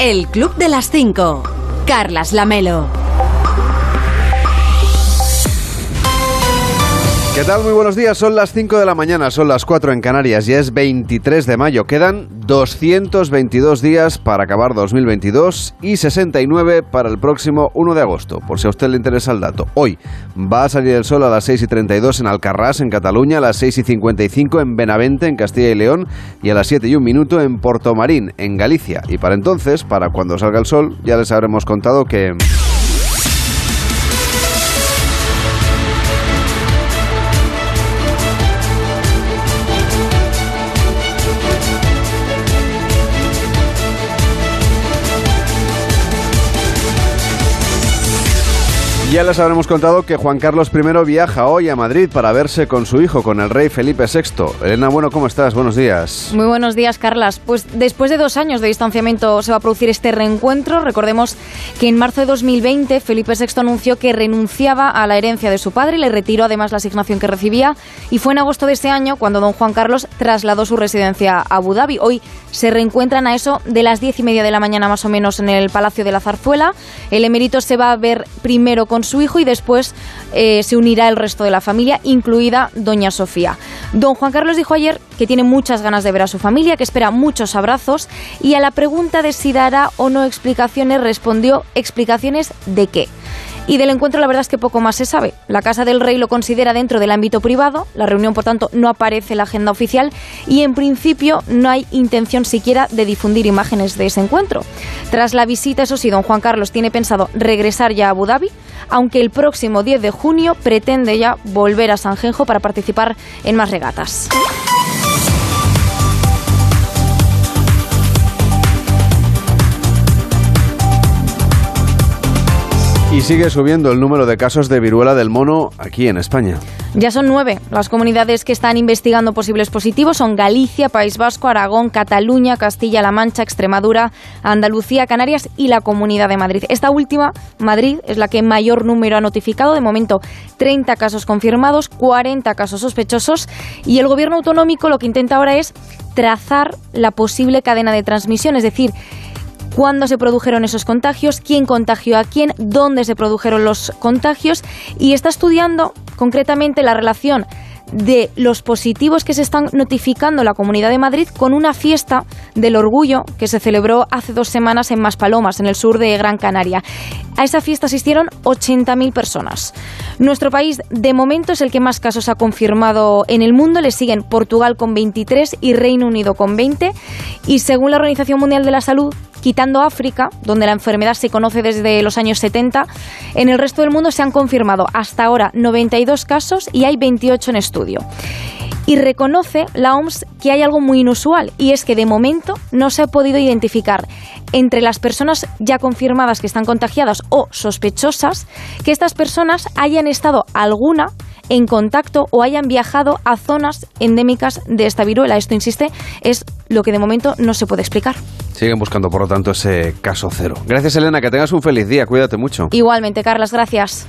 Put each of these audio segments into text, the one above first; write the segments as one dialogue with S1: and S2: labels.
S1: El Club de las 5. Carlas Lamelo.
S2: ¿Qué tal? Muy buenos días. Son las 5 de la mañana, son las 4 en Canarias y es 23 de mayo. Quedan 222 días para acabar 2022 y 69 para el próximo 1 de agosto, por si a usted le interesa el dato. Hoy va a salir el sol a las 6 y 32 en Alcarrás, en Cataluña, a las 6 y 55 en Benavente, en Castilla y León, y a las 7 y un minuto en Portomarín, en Galicia. Y para entonces, para cuando salga el sol, ya les habremos contado que... Ya les habremos contado que Juan Carlos I viaja hoy a Madrid para verse con su hijo, con el rey Felipe VI. Elena, bueno, ¿cómo estás? Buenos días.
S3: Muy buenos días, Carlas. Pues después de dos años de distanciamiento se va a producir este reencuentro. Recordemos que en marzo de 2020 Felipe VI anunció que renunciaba a la herencia de su padre, le retiró además la asignación que recibía y fue en agosto de ese año cuando don Juan Carlos trasladó su residencia a Abu Dhabi. Hoy se reencuentran a eso de las diez y media de la mañana más o menos en el Palacio de la Zarzuela. El emérito se va a ver primero con su hijo y después eh, se unirá el resto de la familia, incluida doña Sofía. Don Juan Carlos dijo ayer que tiene muchas ganas de ver a su familia, que espera muchos abrazos y a la pregunta de si dará o no explicaciones respondió explicaciones de qué. Y del encuentro la verdad es que poco más se sabe. La Casa del Rey lo considera dentro del ámbito privado, la reunión por tanto no aparece en la agenda oficial y en principio no hay intención siquiera de difundir imágenes de ese encuentro. Tras la visita, eso sí, don Juan Carlos tiene pensado regresar ya a Abu Dhabi, aunque el próximo 10 de junio pretende ya volver a Sanjenjo para participar en más regatas.
S2: Y sigue subiendo el número de casos de viruela del mono aquí en España.
S3: Ya son nueve. Las comunidades que están investigando posibles positivos son Galicia, País Vasco, Aragón, Cataluña, Castilla-La Mancha, Extremadura, Andalucía, Canarias y la Comunidad de Madrid. Esta última, Madrid, es la que mayor número ha notificado. De momento, 30 casos confirmados, 40 casos sospechosos. Y el gobierno autonómico lo que intenta ahora es trazar la posible cadena de transmisión, es decir, cuándo se produjeron esos contagios, quién contagió a quién, dónde se produjeron los contagios y está estudiando concretamente la relación de los positivos que se están notificando la Comunidad de Madrid con una fiesta del orgullo que se celebró hace dos semanas en Maspalomas, en el sur de Gran Canaria. A esa fiesta asistieron 80.000 personas. Nuestro país, de momento, es el que más casos ha confirmado en el mundo. Le siguen Portugal con 23 y Reino Unido con 20. Y según la Organización Mundial de la Salud, quitando África, donde la enfermedad se conoce desde los años 70, en el resto del mundo se han confirmado hasta ahora 92 casos y hay 28 en estudio. Y reconoce la OMS que hay algo muy inusual y es que de momento no se ha podido identificar entre las personas ya confirmadas que están contagiadas o sospechosas que estas personas hayan estado alguna en contacto o hayan viajado a zonas endémicas de esta viruela. Esto, insiste, es lo que de momento no se puede explicar.
S2: Siguen buscando, por lo tanto, ese caso cero. Gracias, Elena. Que tengas un feliz día. Cuídate mucho.
S3: Igualmente, Carlas. Gracias.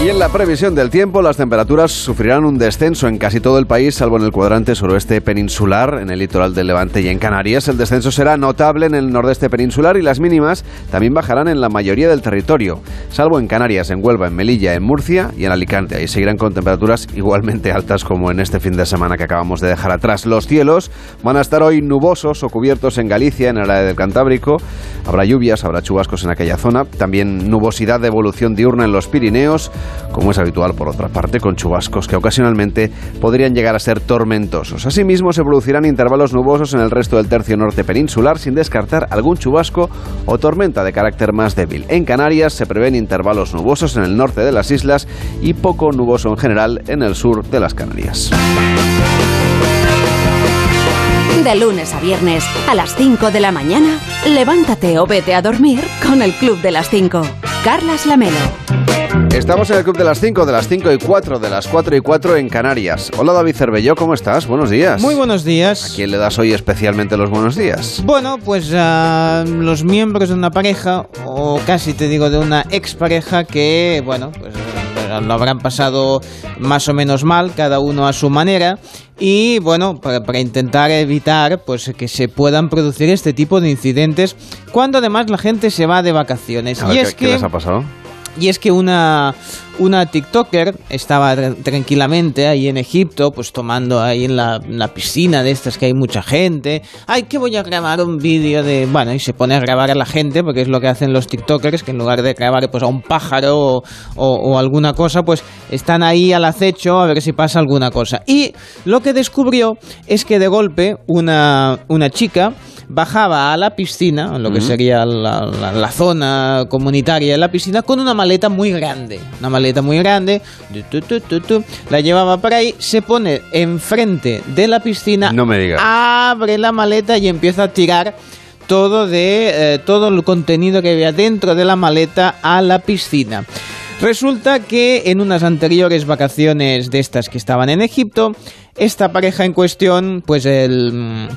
S2: Y en la previsión del tiempo, las temperaturas sufrirán un descenso en casi todo el país, salvo en el cuadrante suroeste peninsular, en el litoral del Levante y en Canarias. El descenso será notable en el nordeste peninsular y las mínimas también bajarán en la mayoría del territorio, salvo en Canarias, en Huelva, en Melilla, en Murcia y en Alicante. Ahí seguirán con temperaturas igualmente altas como en este fin de semana que acabamos de dejar atrás. Los cielos van a estar hoy nubosos o cubiertos en Galicia, en el área del Cantábrico. Habrá lluvias, habrá chubascos en aquella zona. También nubosidad de evolución diurna en los Pirineos como es habitual por otra parte, con chubascos que ocasionalmente podrían llegar a ser tormentosos. Asimismo, se producirán intervalos nubosos en el resto del tercio norte peninsular, sin descartar algún chubasco o tormenta de carácter más débil. En Canarias se prevén intervalos nubosos en el norte de las islas y poco nuboso en general en el sur de las Canarias.
S1: De lunes a viernes, a las 5 de la mañana, levántate o vete a dormir con el Club de las 5. Carlas Lamelo.
S2: Estamos en el Club de las 5, de las 5 y 4, de las 4 y 4 en Canarias. Hola David Cervelló, ¿cómo estás? Buenos días.
S4: Muy buenos días.
S2: ¿A quién le das hoy especialmente los buenos días?
S4: Bueno, pues a los miembros de una pareja, o casi te digo de una expareja que, bueno, pues lo habrán pasado más o menos mal, cada uno a su manera. Y bueno, para, para intentar evitar pues que se puedan producir este tipo de incidentes cuando además la gente se va de vacaciones.
S2: A
S4: y
S2: ¿qué,
S4: es
S2: qué
S4: que
S2: les ha pasado?
S4: Y es que una, una TikToker estaba tra- tranquilamente ahí en Egipto, pues tomando ahí en la, en la piscina de estas que hay mucha gente. Ay, que voy a grabar un vídeo de... Bueno, y se pone a grabar a la gente, porque es lo que hacen los TikTokers, que en lugar de grabar pues, a un pájaro o, o- o alguna cosa, pues están ahí al acecho a ver si pasa alguna cosa. Y lo que descubrió es que de golpe una, una chica bajaba a la piscina, lo que sería la, la- la zona comunitaria de la piscina, con una maleta muy grande. Una maleta muy grande, tu, tu, tu, tu, tu, la llevaba por ahí, se pone enfrente de la piscina,
S2: No me digas.
S4: abre la maleta y empieza a tirar todo de eh, todo el contenido que había dentro de la maleta a la piscina. Resulta que en unas anteriores vacaciones de estas que estaban en Egipto, esta pareja en cuestión, pues el mm,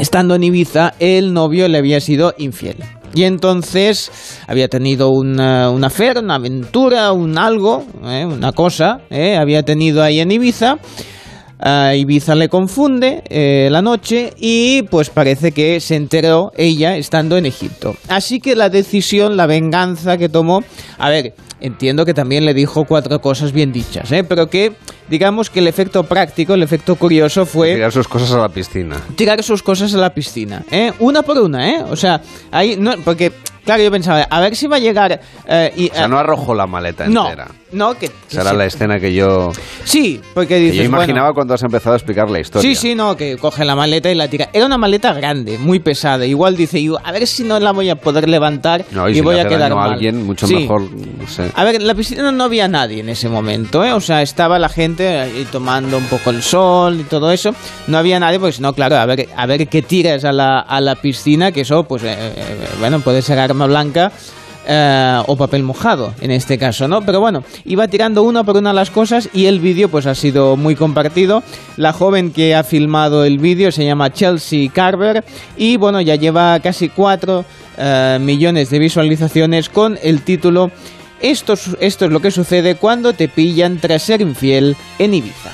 S4: estando en Ibiza, el novio le había sido infiel. Y entonces había tenido una, una affair, una aventura, un algo, eh, una cosa, eh, había tenido ahí en Ibiza. A Ibiza le confunde eh, la noche y pues parece que se enteró ella estando en Egipto. Así que la decisión, la venganza que tomó, a ver, entiendo que también le dijo cuatro cosas bien dichas, ¿eh? pero que digamos que el efecto práctico, el efecto curioso fue
S2: Tirar sus cosas a la piscina.
S4: tirar sus cosas a la piscina, ¿eh? Una por una, ¿eh? O sea, ahí no, porque claro, yo pensaba, a ver si va a llegar eh, y
S2: O sea, no arrojó la maleta
S4: no,
S2: entera.
S4: no que,
S2: era
S4: sí.
S2: la escena que yo,
S4: Sí, porque
S2: que
S4: dices,
S2: yo imaginaba
S4: bueno,
S2: cuando has empezado a explicar la historia.
S4: Sí, sí, no, que coge la maleta y la tira. Era una maleta grande, muy pesada. Igual dice, "Yo, a ver si no la voy a poder levantar
S2: No, y,
S4: y,
S2: si
S4: voy a quedar
S2: a
S4: mal".
S2: alguien, mucho
S4: Sí.
S2: mejor, no sé.
S4: A ver, en la piscina no había nadie en ese momento, ¿eh? O sea, estaba la gente ahí tomando un poco el sol y todo eso. No había nadie, pues no, claro, a ver, a ver qué tiras a la, a la piscina, que eso, pues, eh, eh, bueno, puede ser arma blanca. eh, o papel mojado en este caso, ¿no? Pero bueno, iba tirando una por una las cosas y el vídeo pues ha sido muy compartido. La joven que ha filmado el vídeo se llama Chelsea Carver y bueno, ya lleva casi 4 millones de visualizaciones con el título esto, es- lo que sucede cuando te pillan tras ser infiel en Ibiza.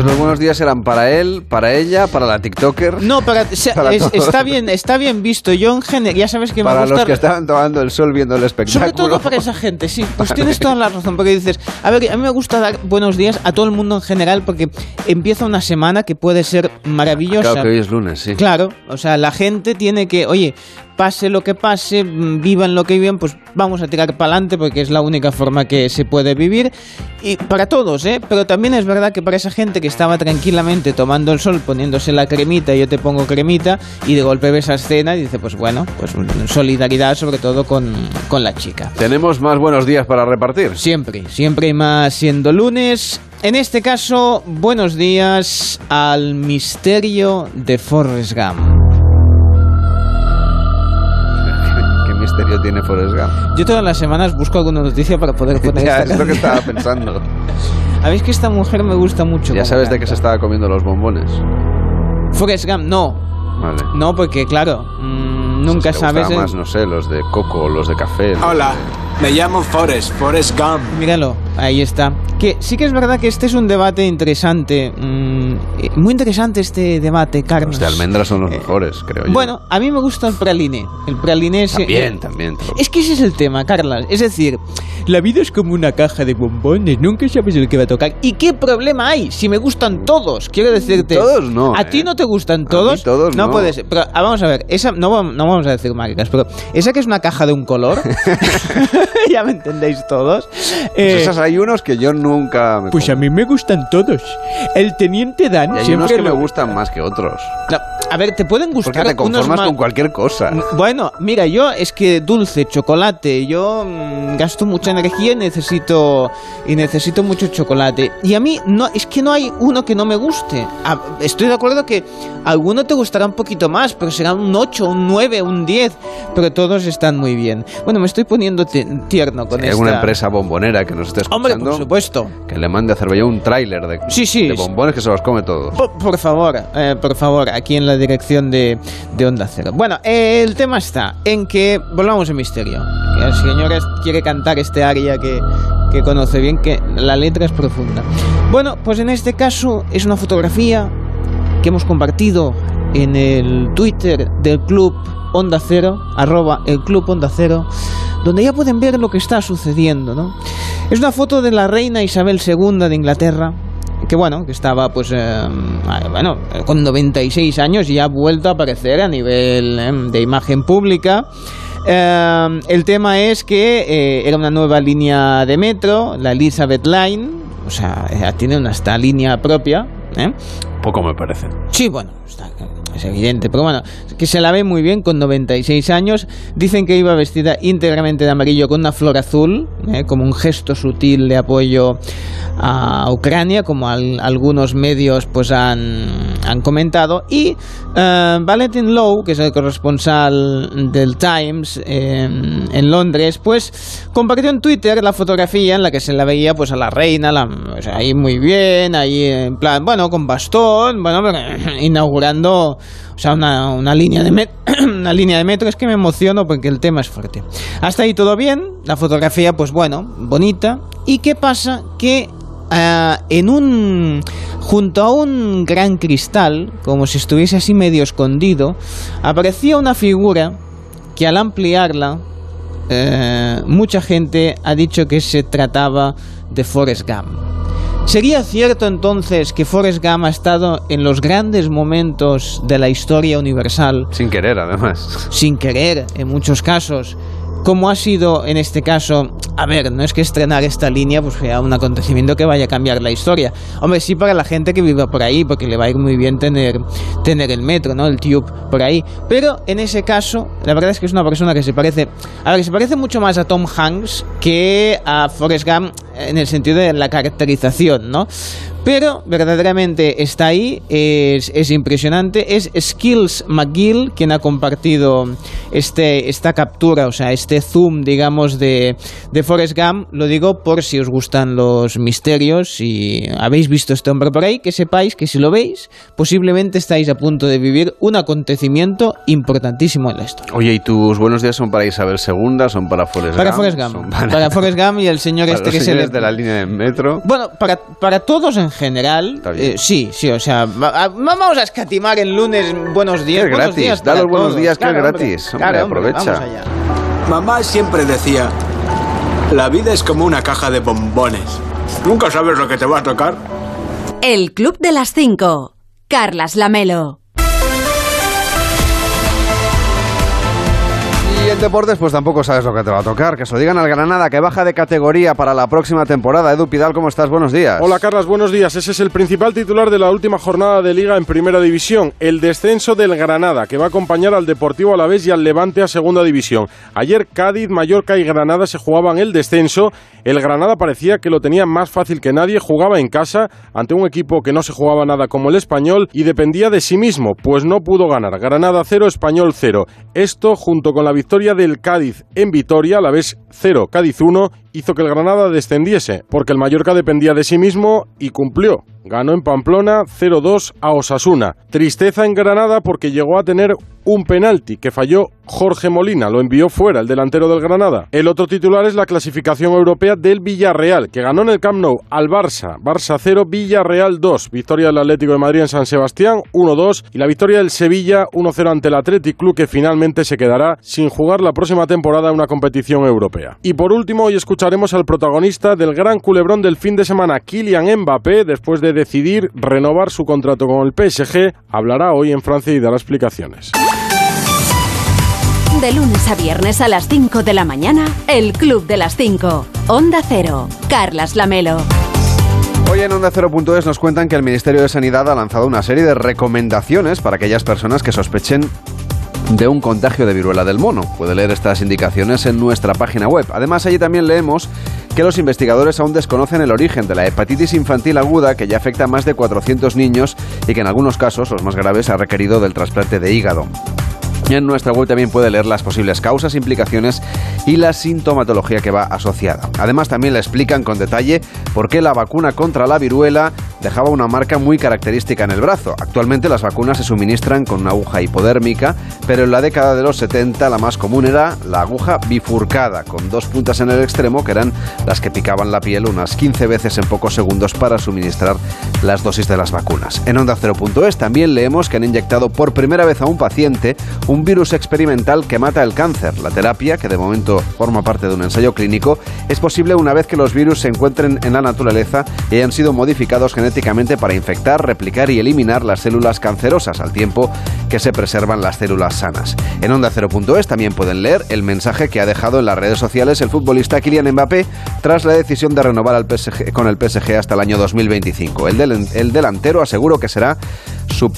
S2: Entonces los buenos días eran para él, para ella, para la TikToker,
S4: No, para,
S2: Para
S4: es- está bien, está bien visto. Yo en general, ya sabes que me
S2: para
S4: gusta
S2: los que estaban tomando el sol viendo el espectáculo.
S4: Sobre todo para esa gente, sí. Pues tienes toda la razón, porque dices, a ver, a mí me gusta dar buenos días a todo el mundo en general, porque empieza una semana que puede ser maravillosa.
S2: Claro que hoy es lunes, sí.
S4: Claro, o sea, la gente tiene que, oye, pase lo que pase, mm, vivan lo que vivan, pues vamos a tirar para adelante porque es la única forma que se puede vivir. Y para todos, ¿eh? Pero también es verdad que para esa gente que estaba tranquilamente tomando el sol, poniéndose la cremita, yo te pongo cremita, y de golpe ves esa escena y dice, pues bueno, pues solidaridad sobre todo con, con la chica.
S2: Tenemos más buenos días para repartir.
S4: Siempre, siempre y más siendo lunes. En este caso, buenos días al misterio de Forrest Gump.
S2: Misterio tiene Forrest Gump?
S4: Yo todas las semanas busco alguna noticia para poder poner
S2: Ya,
S4: esta
S2: es lo que estaba pensando.
S4: Sabéis que esta mujer me gusta mucho.
S2: Ya sabes de qué se
S4: canta.
S2: estaba comiendo los bombones.
S4: Forrest Gump, no.
S2: Vale.
S4: No, porque claro, mm, nunca
S2: Si te
S4: sabes.
S2: gustaba
S4: eh.
S2: más, no sé, los de coco, los de café. los
S5: Hola,
S2: de-
S5: me llamo Forrest, Forrest Gump.
S4: Míralo, ahí está. Que sí que es verdad que este es un debate interesante. mm, muy interesante este debate, Carlos.
S2: Los de almendras son los mejores, creo yo.
S4: Bueno, a mí me gusta el praliné. El praliné es...
S2: también,
S4: eh,
S2: también.
S4: Es que ese es el tema, Carla. Es decir, la vida es como una caja de bombones, nunca sabes el que va a tocar. ¿Y qué problema hay si me gustan todos? Quiero decirte.
S2: Todos no,
S4: ¿A
S2: ¿eh?
S4: ti no te gustan
S2: mí
S4: todos?
S2: todos no.
S4: puede ser. Pero ah, vamos a ver, esa no, no vamos a decir marcas, pero esa que es una caja de un color. ya me entendéis todos.
S2: Pues
S4: Eh,
S2: esas hay unos que yo nunca me
S4: pues a mí me gustan todos. El teniente Dan
S2: Y hay
S4: siempre
S2: unos que me gustan más que otros.
S4: No, a ver, te pueden
S2: ¿Por
S4: gustar
S2: qué te conformas
S4: unos
S2: con cualquier cosa?
S4: Bueno, mira, yo es que dulce, chocolate, yo mm, gasto mucha energía y necesito y necesito mucho chocolate. Y a mí no es que no hay uno que no me guste. A- estoy de acuerdo que alguno te gustará un poquito más, pero será un 8, un 9, un 10, pero todos están muy bien. Bueno, me estoy poniendo tierno con
S2: Si
S4: esta
S2: alguna empresa bombonera que nos esté
S4: Hombre,
S2: escuchando,
S4: por supuesto.
S2: que le mande a ya un tráiler de,
S4: Sí, sí.
S2: de bombones que se los come todos.
S4: Por, por favor, eh, por favor, aquí en la dirección de, de Onda Cero. Bueno, el tema está en que volvamos al misterio. Que el señor quiere cantar este aria que, que conoce bien, que la letra es profunda. Bueno, pues en este caso es una fotografía que hemos compartido en el Twitter del club Onda Cero, arroba el club Onda Cero, donde ya pueden ver lo que está sucediendo, ¿no? Es una foto de la reina Isabel II de Inglaterra, que bueno, que estaba pues, eh, bueno, con 96 años y ha vuelto a aparecer a nivel eh, de imagen pública. Eh, el tema es que eh, era una nueva línea de metro, la Elizabeth Line, o sea, tiene una esta línea propia, ¿eh?
S2: Poco me parece.
S4: Sí, bueno, está- es evidente, pero bueno, que se la ve muy bien con 96 años. Dicen que iba vestida íntegramente de amarillo con una flor azul, ¿eh? como un gesto sutil de apoyo a Ucrania, como al- algunos medios pues han, han comentado. Y eh, Valentin Lowe, que es el corresponsal del Times en, en Londres, pues compartió en Twitter la fotografía en la que se la veía pues a la reina, sea, ahí muy bien, ahí en plan, bueno, con bastón, bueno, inaugurando sea, una, una línea de una línea de metro, es que me emociono porque el tema es fuerte. Hasta ahí todo bien, la fotografía pues bueno, bonita. ¿Y qué pasa? Que ah, en un junto a un gran cristal, como si estuviese así medio escondido, aparecía una figura que al ampliarla eh, mucha gente ha dicho que se trataba de Forrest Gump. ¿Sería cierto entonces que Forrest Gump ha estado en los grandes momentos de la historia universal
S2: Sin querer, además.
S4: sin querer en muchos casos? Como ha sido en este caso, a ver, no es que estrenar esta línea pues sea un acontecimiento que vaya a cambiar la historia. Hombre, sí para la gente que viva por ahí, porque le va a ir muy bien tener, tener el metro, ¿no? El tube por ahí. Pero en ese caso, la verdad es que es una persona que se parece, a ver, se parece mucho más a Tom Hanks que a Forrest Gump en el sentido de la caracterización, ¿no? Pero verdaderamente está ahí, es, es impresionante. Es Skills McGill quien ha compartido este, esta captura, o sea, este zoom, digamos, de, de Forrest Gump. Lo digo por si os gustan los misterios y habéis visto este hombre por ahí, que sepáis que si lo veis, posiblemente estáis a punto de vivir un acontecimiento importantísimo en la historia.
S2: Oye, ¿y tus buenos días son para Isabel II? ¿Son para Forrest
S4: Para
S2: Gump?
S4: Forrest Gump.
S2: ¿Son
S4: Para, Forrest Gump y el señor este que se
S2: señores de la línea de metro?
S4: Bueno, para, para todos en general, eh, sí, sí, o sea, va- a- vamos a escatimar el lunes buenos días.
S2: Es
S4: buenos
S2: gratis,
S4: días
S2: da los buenos
S4: todos.
S2: días, que es
S4: Claro,
S2: gratis. Hombre,
S4: claro, hombre,
S2: aprovecha.
S4: vamos allá.
S6: Mamá siempre decía, la vida es como una caja de bombones. Nunca sabes lo que te va a tocar.
S1: El Club de las 5. Carlas Lamelo.
S2: Deportes, pues tampoco sabes lo que te va a tocar. Que se lo digan al Granada, que baja de categoría para la próxima temporada. Edu Pidal, ¿cómo estás? Buenos días.
S7: Hola Carlas, buenos días. Ese es el principal titular de la última jornada de liga en Primera División, el descenso del Granada, que va a acompañar al Deportivo Alavés y al Levante a Segunda División. Ayer Cádiz, Mallorca y Granada se jugaban el descenso. El Granada parecía que lo tenía más fácil que nadie, jugaba en casa ante un equipo que no se jugaba nada como el Español y dependía de sí mismo, pues no pudo ganar. Granada 0, Español 0. Esto junto con la victoria del Cádiz en Vitoria, Alavés 0, Cádiz 1 hizo que el Granada descendiese, porque el Mallorca dependía de sí mismo y cumplió. Ganó en Pamplona 0-2 a Osasuna. Tristeza en Granada porque llegó a tener un penalti que falló Jorge Molina, lo envió fuera el delantero del Granada. El otro titular es la clasificación europea del Villarreal, que ganó en el Camp Nou al Barça. Barça 0, Villarreal 2. Victoria del Atlético de Madrid en San Sebastián 1-2 y la victoria del Sevilla 1-0 ante el Athletic Club que finalmente se quedará sin jugar la próxima temporada una competición europea. Y por último, hoy escucharemos al protagonista del gran culebrón del fin de semana, Kylian Mbappé, después de decidir renovar su contrato con el PSG, hablará hoy en Francia y dará explicaciones.
S1: De lunes a viernes a las 5 de la mañana, El Club de las 5. Onda Cero. Carlas Lamelo.
S2: Hoy en Onda 0.es nos cuentan que el Ministerio de Sanidad ha lanzado una serie de recomendaciones para aquellas personas que sospechen de un contagio de viruela del mono. Puede leer estas indicaciones en nuestra página web. Además, allí también leemos que los investigadores aún desconocen el origen de la hepatitis infantil aguda que ya afecta a más de 400 niños y que en algunos casos, los más graves, ha requerido del trasplante de hígado. En nuestra web también puede leer las posibles causas, implicaciones y la sintomatología que va asociada. Además también le explican con detalle por qué la vacuna contra la viruela dejaba una marca muy característica en el brazo. Actualmente las vacunas se suministran con una aguja hipodérmica, pero en la década de los 70 la más común era la aguja bifurcada, con dos puntas en el extremo que eran las que picaban la piel unas 15 veces en pocos segundos para suministrar las dosis de las vacunas. En Onda 0.es también leemos que han inyectado por primera vez a un paciente un virus experimental que mata el cáncer. La terapia, que de momento forma parte de un ensayo clínico, es posible una vez que los virus se encuentren en la naturaleza y hayan sido modificados genéticamente para infectar, replicar y eliminar las células cancerosas al tiempo que se preservan las células sanas. En Onda 0.es también pueden leer el mensaje que ha dejado en las redes sociales el futbolista Kylian Mbappé tras la decisión de renovar con el PSG hasta el año 2025. El, del, el delantero aseguró que será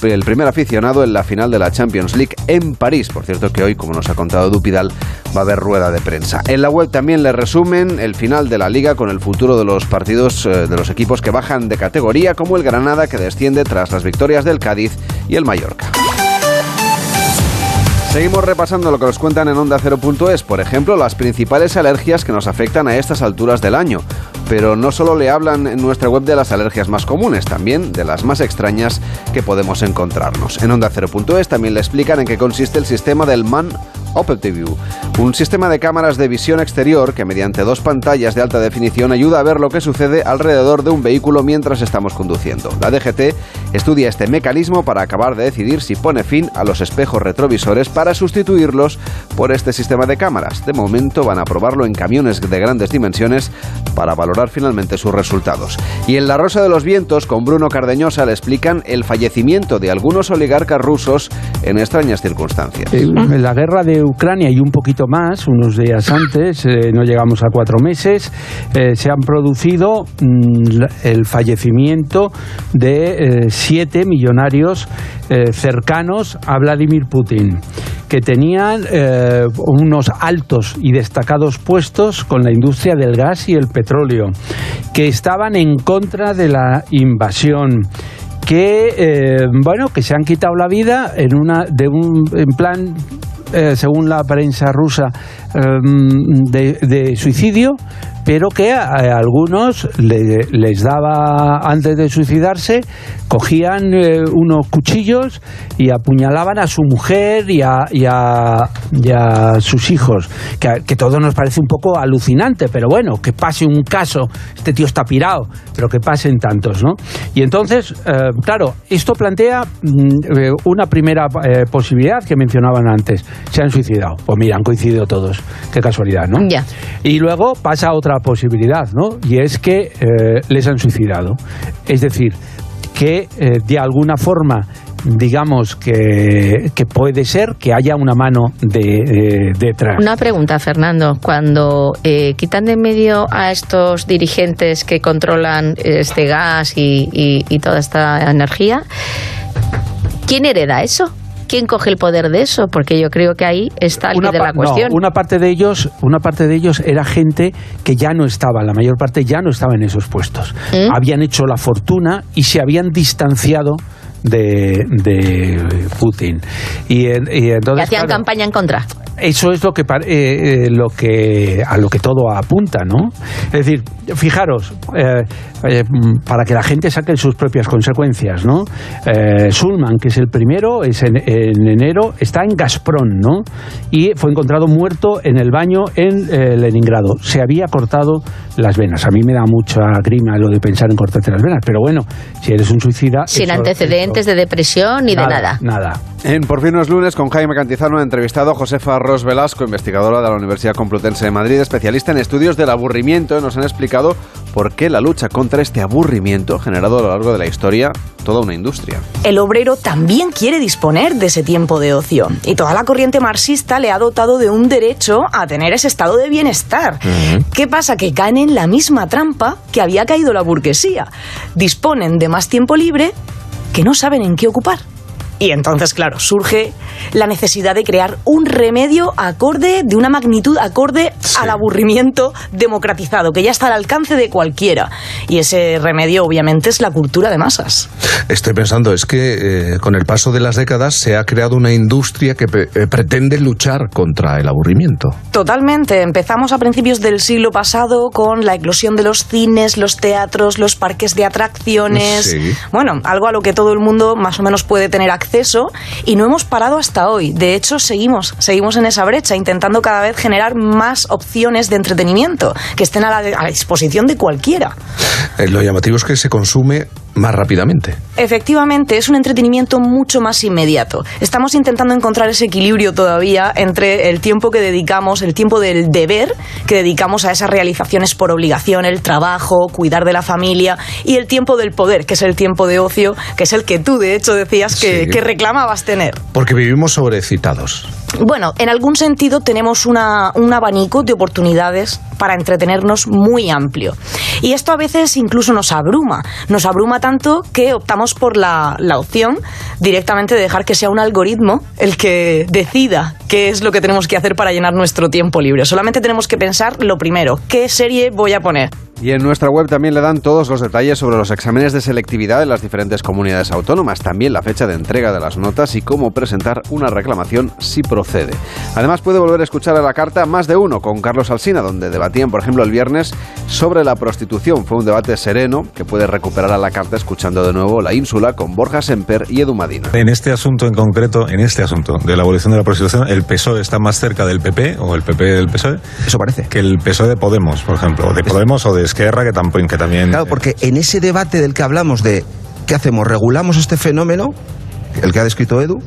S2: el primer aficionado en la final de la Champions League en París. Por cierto que hoy, como nos ha contado Dupidal, va a haber rueda de prensa. En la web también le resumen el final de la liga con el futuro de los partidos eh, de los equipos que bajan de categoría, como el Granada que desciende tras las victorias del Cádiz y el Mallorca. Seguimos repasando lo que nos cuentan en Onda 0.es, por ejemplo, las principales alergias que nos afectan a estas alturas del año. Pero no solo le hablan en nuestra web de las alergias más comunes, también de las más extrañas que podemos encontrarnos. En Onda 0.es también le explican en qué consiste el sistema del MAN View, un sistema de cámaras de visión exterior que mediante dos pantallas de alta definición ayuda a ver lo que sucede alrededor de un vehículo mientras estamos conduciendo. La DGT estudia este mecanismo para acabar de decidir si pone fin a los espejos retrovisores para sustituirlos por este sistema de cámaras. De momento van a probarlo en camiones de grandes dimensiones para valorar finalmente sus resultados. Y en La Rosa de los Vientos, con Bruno Cardeñosa, le explican el fallecimiento de algunos oligarcas rusos en extrañas circunstancias.
S8: La guerra de Ucrania y un poquito más, unos días antes, eh, no llegamos a cuatro meses, eh, se han producido mm, el fallecimiento de eh, siete millonarios cercanos a Vladimir Putin, que tenían unos altos y destacados puestos con la industria del gas y el petróleo, que estaban en contra de la invasión que bueno que se han quitado la vida en una de un en plan eh, según la prensa rusa, em, de, suicidio, pero que a, algunos les daba, antes de suicidarse, cogían eh, unos cuchillos y apuñalaban a su mujer y a, y a, sus hijos, que, que, todo nos parece un poco alucinante, pero bueno, que pase un caso, este tío está pirado, pero que pasen tantos, ¿no? Y entonces, eh, claro, esto plantea mm, una primera posibilidad que mencionaban antes, se han suicidado. Pues mira, han coincidido todos. Qué casualidad, ¿no?
S3: Ya.
S8: Y luego pasa otra posibilidad, ¿no? Y es que eh, les han suicidado. Es decir, que eh, de alguna forma digamos que, que, puede ser que haya una mano de, eh, detrás.
S9: Una pregunta, Fernando. Cuando quitan de medio a estos dirigentes que controlan este gas y, y toda esta energía, ¿quién hereda eso? ¿Quién coge el poder de eso? Porque yo creo que ahí está el de la cuestión.
S8: una parte de ellos, una parte de ellos era gente que ya no estaba, la mayor parte ya no estaba en esos puestos. ¿Mm? Habían hecho la fortuna y se habían distanciado de, Putin. Y, entonces,
S9: hacían campaña en contra.
S8: Eso es lo que, eh, eh, lo que a lo que todo apunta, ¿no? Es decir, fijaros, eh, para que la gente saque sus propias consecuencias, ¿no? Sulman, que es el primero, es en, enero, está en Gazprom, ¿no? Y fue encontrado muerto en el baño en Leningrado. Se había cortado las venas. A mí me da mucha grima lo de pensar en cortarte las venas, pero bueno, si eres un suicida...
S9: Sin antecedentes de depresión ni
S8: de
S9: nada.
S8: Nada.
S2: En Por fin no es lunes, con Jaime Cantizano, ha entrevistado a Josefa Ros Velasco, investigadora de la Universidad Complutense de Madrid, especialista en estudios del aburrimiento. Nos han explicado por qué la lucha contra este aburrimiento ha generado a lo largo de la historia toda una industria.
S10: El obrero también quiere disponer de ese tiempo de ocio y toda la corriente marxista le ha dotado de un derecho a tener ese estado de bienestar. ¿Qué pasa? Que caen en la misma trampa que había caído la burguesía. Disponen de más tiempo libre que no saben en qué ocupar. Y entonces, claro, surge la necesidad de crear un remedio acorde, de una magnitud acorde al aburrimiento democratizado, que ya está al alcance de cualquiera. Y ese remedio, obviamente, es la cultura de masas.
S11: Estoy pensando, es que eh, con el paso de las décadas se ha creado una industria que eh, pretende luchar contra el aburrimiento.
S10: Totalmente. Empezamos a principios del siglo pasado con la eclosión de los cines, los teatros, los parques de atracciones.
S11: Sí.
S10: Bueno, algo a lo que todo el mundo más o menos puede tener acceso y no hemos parado hasta hoy. De hecho, seguimos, seguimos en esa brecha, intentando cada vez generar más opciones de entretenimiento que estén a la, a la disposición de cualquiera.
S11: Eh, lo llamativo es que se consume más rápidamente.
S10: Efectivamente, es un entretenimiento mucho más inmediato. Estamos intentando encontrar ese equilibrio todavía entre el tiempo que dedicamos, el tiempo del deber que dedicamos a esas realizaciones por obligación, el trabajo, cuidar de la familia, y el tiempo del poder, que es el tiempo de ocio, que es el que tú, de hecho, decías que,
S11: Sí.
S10: que reclamabas tener.
S11: Porque vivimos sobrecitados.
S10: Bueno, en algún sentido tenemos una- un abanico de oportunidades para entretenernos muy amplio. Y esto a veces incluso nos abruma. Nos abruma tanto que optamos por la, la opción directamente de dejar que sea un algoritmo el que decida qué es lo que tenemos que hacer para llenar nuestro tiempo libre. Solamente tenemos que pensar lo primero, ¿qué serie voy a poner?
S2: Y en nuestra web también le dan todos los detalles sobre los exámenes de selectividad en las diferentes comunidades autónomas, también la fecha de entrega de las notas y cómo presentar una reclamación si procede. Además puede volver a escuchar a la carta más de uno con Carlos Alsina, donde debatían, por ejemplo, el viernes sobre la prostitución. Fue un debate sereno que puede recuperar a la carta escuchando de nuevo La Ínsula con Borja Semper y Edu Madina.
S12: En este asunto en concreto, en este asunto de la abolición de la prostitución, el PSOE está más cerca del PP o el PP del PSOE
S13: Eso parece.
S12: Que el PSOE de Podemos, por ejemplo, o de Podemos o de Esquerra, que, tampoco, que también...
S13: Claro, porque en ese debate del que hablamos de ¿qué hacemos? ¿Regulamos este fenómeno? El que ha descrito Edu.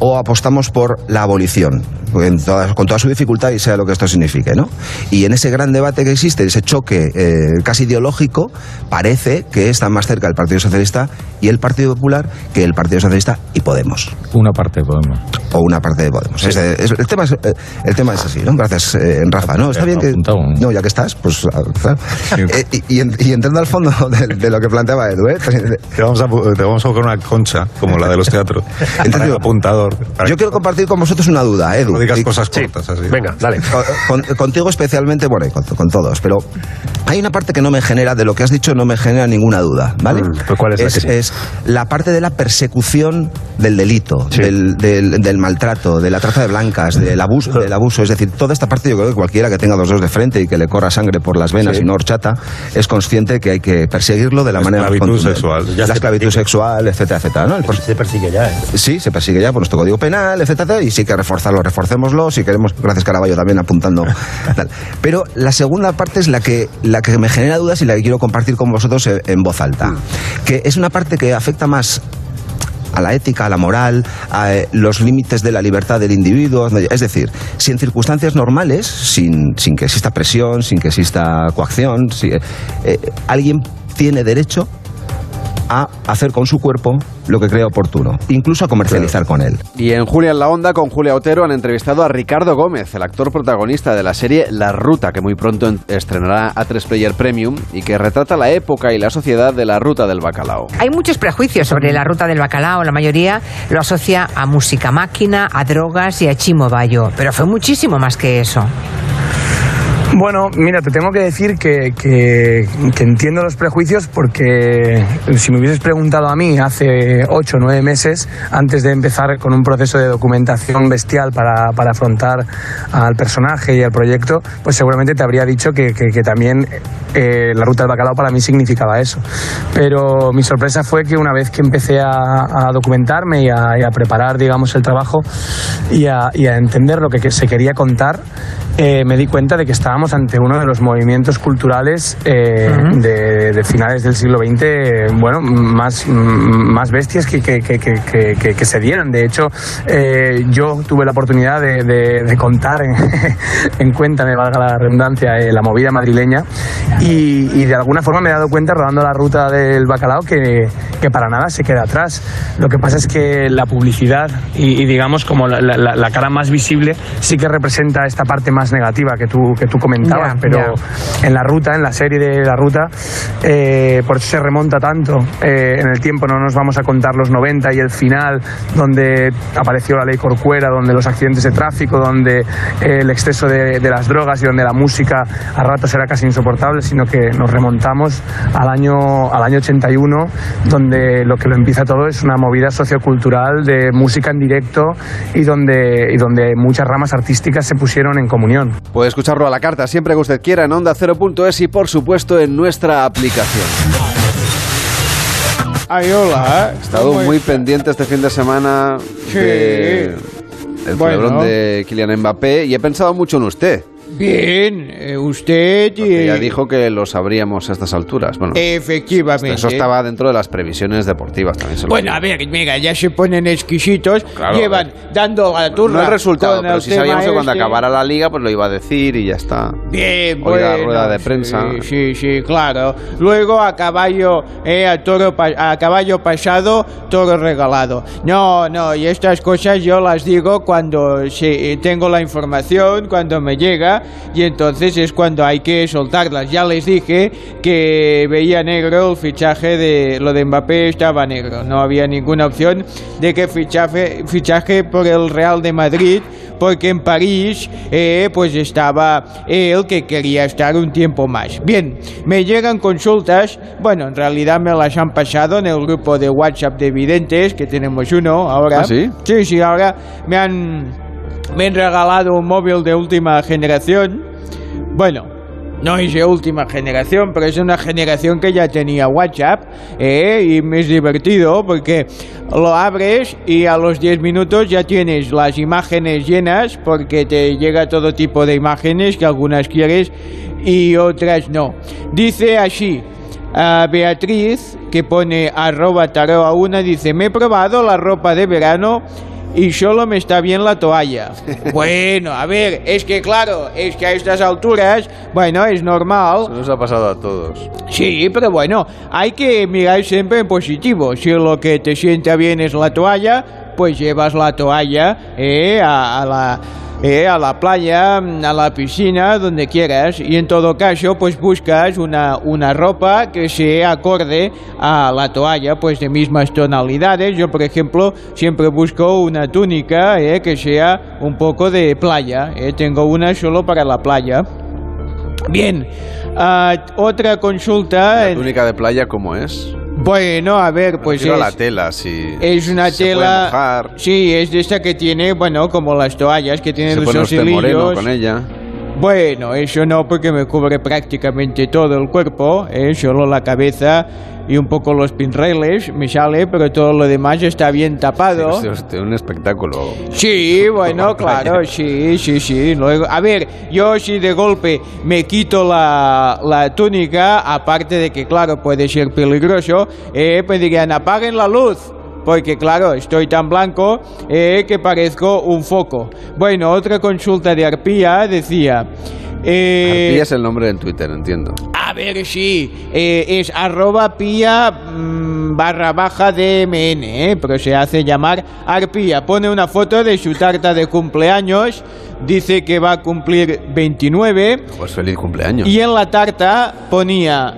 S13: ¿O apostamos por la abolición? En toda- con toda su dificultad y sea lo que esto signifique, ¿no? Y en ese gran debate que existe, ese choque eh, casi ideológico, parece que está más cerca el Partido Socialista y el Partido Popular que el Partido Socialista y Podemos.
S12: Una parte de Podemos.
S13: O una parte de Podemos. Es de- es- el, tema es, eh, el tema es así, ¿no? Gracias, eh, Rafa. No, está bien que... No, ya que estás, pues... ah. Eh, y, y en- y entrando al fondo de, de lo que planteaba Edu.
S12: Te vamos, a, te vamos a buscar una concha, como la de los teatros. para el para
S13: Yo quiero compartir con vosotros una duda, Edu.
S12: No digas
S13: Y-
S12: cosas cortas así.
S13: Venga, dale. Con- con- contigo especialmente, bueno, y con, con todos, pero hay una parte que no me genera, de lo que has dicho, no me genera ninguna duda, ¿vale?
S14: ¿cuál es la que sí?
S13: es la parte de la persecución del delito, del, del- del maltrato, de la trata de blancas, del abuso, del abuso. Es decir, toda esta parte yo creo que cualquiera que tenga dos dedos de frente y que le corra sangre por las venas
S12: Sí.
S13: y no horchata, es consciente que hay que perseguirlo de la
S12: La
S13: manera más contundente.
S12: sexual. Ya
S13: La
S12: se
S13: esclavitud sexual, etcétera, etcétera. ¿no? El
S14: Se persigue ya, ¿eh?
S13: Sí, se persigue ya por nuestro código penal, etcétera, y sí que reforzarlo, reforcémoslo, si queremos, gracias Caraballo también apuntando. tal. Pero la segunda parte es la que, la que me genera dudas y la que quiero compartir con vosotros en, voz alta, que es una parte que afecta más a la ética, a la moral, a eh, los límites de la libertad del individuo. Es decir, si en circunstancias normales, sin, sin que exista presión, sin que exista coacción, si, eh, eh, alguien tiene derecho a hacer con su cuerpo lo que crea oportuno, incluso a comercializar con él.
S2: Y en Julia en la Onda, con Julia Otero, han entrevistado a Ricardo Gómez, el actor protagonista de la serie La Ruta, que muy pronto en- estrenará a 3 Player Premium y que retrata la época y la sociedad de la Ruta del Bacalao.
S15: Hay muchos prejuicios sobre la ruta del bacalao. La mayoría lo asocia a música máquina, a drogas y a chimo bayo. Pero fue muchísimo más que eso.
S16: Bueno, mira, te tengo que decir que, que- que entiendo los prejuicios porque si me hubieses preguntado a mí hace ocho o nueve meses, antes de empezar con un proceso de documentación bestial para, para afrontar al personaje y al proyecto, pues seguramente te habría dicho que, que- también eh, la ruta del bacalao para mí significaba eso. Pero mi sorpresa fue que una vez que empecé a, a documentarme y a, y a preparar, digamos, el trabajo y a, y a entender lo que se quería contar, eh, me di cuenta de que estábamos estamos ante uno de los movimientos culturales eh, de, de finales del siglo XX, bueno, más, más bestias que, que, que, que- se dieron. De hecho, eh, yo tuve la oportunidad de, de- de contar en, en cuenta, me valga la redundancia, eh, la movida madrileña y, y de alguna forma me he dado cuenta, rodando la ruta del bacalao, que, que para nada se queda atrás. Lo que pasa es que la publicidad y, y digamos como la, la- la cara más visible sí que representa esta parte más negativa que tú, que tú comentabas,
S15: Ya,
S16: pero en la ruta, en la serie de la ruta, eh, por eso se remonta tanto eh, en el tiempo, no nos vamos a contar los 90 y el final, donde apareció la ley Corcuera, donde los accidentes de tráfico, donde eh, el exceso de, de las drogas y donde la música a ratos era casi insoportable, sino que nos remontamos al año, al año 81, donde lo que lo empieza todo es una movida sociocultural de música en directo y donde, y donde muchas ramas artísticas se pusieron en comunión.
S2: Puede escucharlo a la carta siempre que usted quiera en onda 0.es y por supuesto en nuestra aplicación.
S4: Ay, hola.
S2: He estado
S4: ¿Cómo
S2: muy pendiente este fin de semana
S4: Sí.
S2: de el
S4: Bueno.
S2: de Kylian Mbappé y he pensado mucho en usted.
S4: Bien, eh, usted y...
S2: que ya dijo que lo sabríamos a estas alturas. Bueno,
S4: Efectivamente.
S2: eso estaba dentro de las previsiones deportivas también. se lo
S4: Bueno,
S2: digo.
S4: a ver, mira, ya se ponen exquisitos,
S2: Claro,
S4: llevan dando la turra.
S2: no el resultado, pero
S4: el
S2: sí sabíamos que
S4: tema
S2: cuando
S4: este.
S2: acabara la liga pues lo iba a decir y ya está.
S4: Bien,
S2: Hoy la
S4: bueno,
S2: rueda de prensa.
S4: Sí, sí, sí, claro. Luego a caballo, eh, a toro a caballo pasado, toro regalado. No, no, y estas cosas yo las digo cuando se- eh, tengo la información, cuando me llega, y entonces es cuando hay que soltarlas. Ya les dije que veía negro el fichaje de lo de Mbappé estaba negro. No había ninguna opción de que fichaje, fichaje por el Real de Madrid porque en París eh, pues estaba él que quería estar un tiempo más. Bien, me llegan consultas, bueno, en realidad me las han pasado en el grupo de WhatsApp de videntes, que tenemos uno ahora.
S2: ¿Ah, sí?
S4: Sí, sí, ahora me han, me han regalado un móvil de última generación. Bueno, no es de última generación, pero es una generación que ya tenía WhatsApp ¿eh? y es divertido porque lo abres y a los 10 minutos ya tienes las imágenes llenas porque te llega todo tipo de imágenes que algunas quieres y otras no. Dice así. a Beatriz, que pone arroba tarot a una, dice, me he probado la ropa de verano y solo me está bien la toalla. bueno, a ver, es que claro, es que a estas alturas, bueno, es normal.
S2: Eso nos ha pasado a todos.
S4: Sí, pero bueno, hay que mirar siempre en positivo. Si lo que te sienta bien es la toalla, pues llevas la toalla eh, a, a la... eh, a la playa, a la piscina, donde quieras. Y en todo caso, pues buscas una, una ropa que se acorde a la toalla, pues de mismas tonalidades. Yo, por ejemplo, siempre busco una túnica eh, que sea un poco de playa. eh. Tengo una solo para la playa. Bien, ah, otra consulta.
S2: La túnica de playa, ¿cómo es?
S4: Bueno, a ver, pues es,
S2: la tela, si
S4: es una
S2: se puede
S4: tela.
S2: mojar.
S4: Sí, es de esta que tiene, bueno, como las toallas que tienen
S2: Se
S4: los
S2: pone usted moreno
S4: hilillos.
S2: con ella.
S4: Bueno, eso no, porque me cubre prácticamente todo el cuerpo, ¿eh? solo la cabeza y un poco los pinreles me sale, pero todo lo demás está bien tapado.
S2: Es usted un espectáculo.
S4: Sí, bueno, claro, sí, sí, sí. Luego, a ver, yo si de golpe me quito la, la túnica, aparte de que, claro, puede ser peligroso, eh, pues dirían, apaguen la luz. Porque claro, estoy tan blanco eh, que parezco un foco. Bueno, otra consulta de Arpía decía... eh,
S2: Arpía es el nombre en Twitter, entiendo.
S4: a ver, sí, eh, es arroba pía mm, barra baja DMN, ¿eh? pero se hace llamar arpía. Pone una foto de su tarta de cumpleaños, dice que va a cumplir 29
S2: Pues feliz cumpleaños.
S4: y en la tarta ponía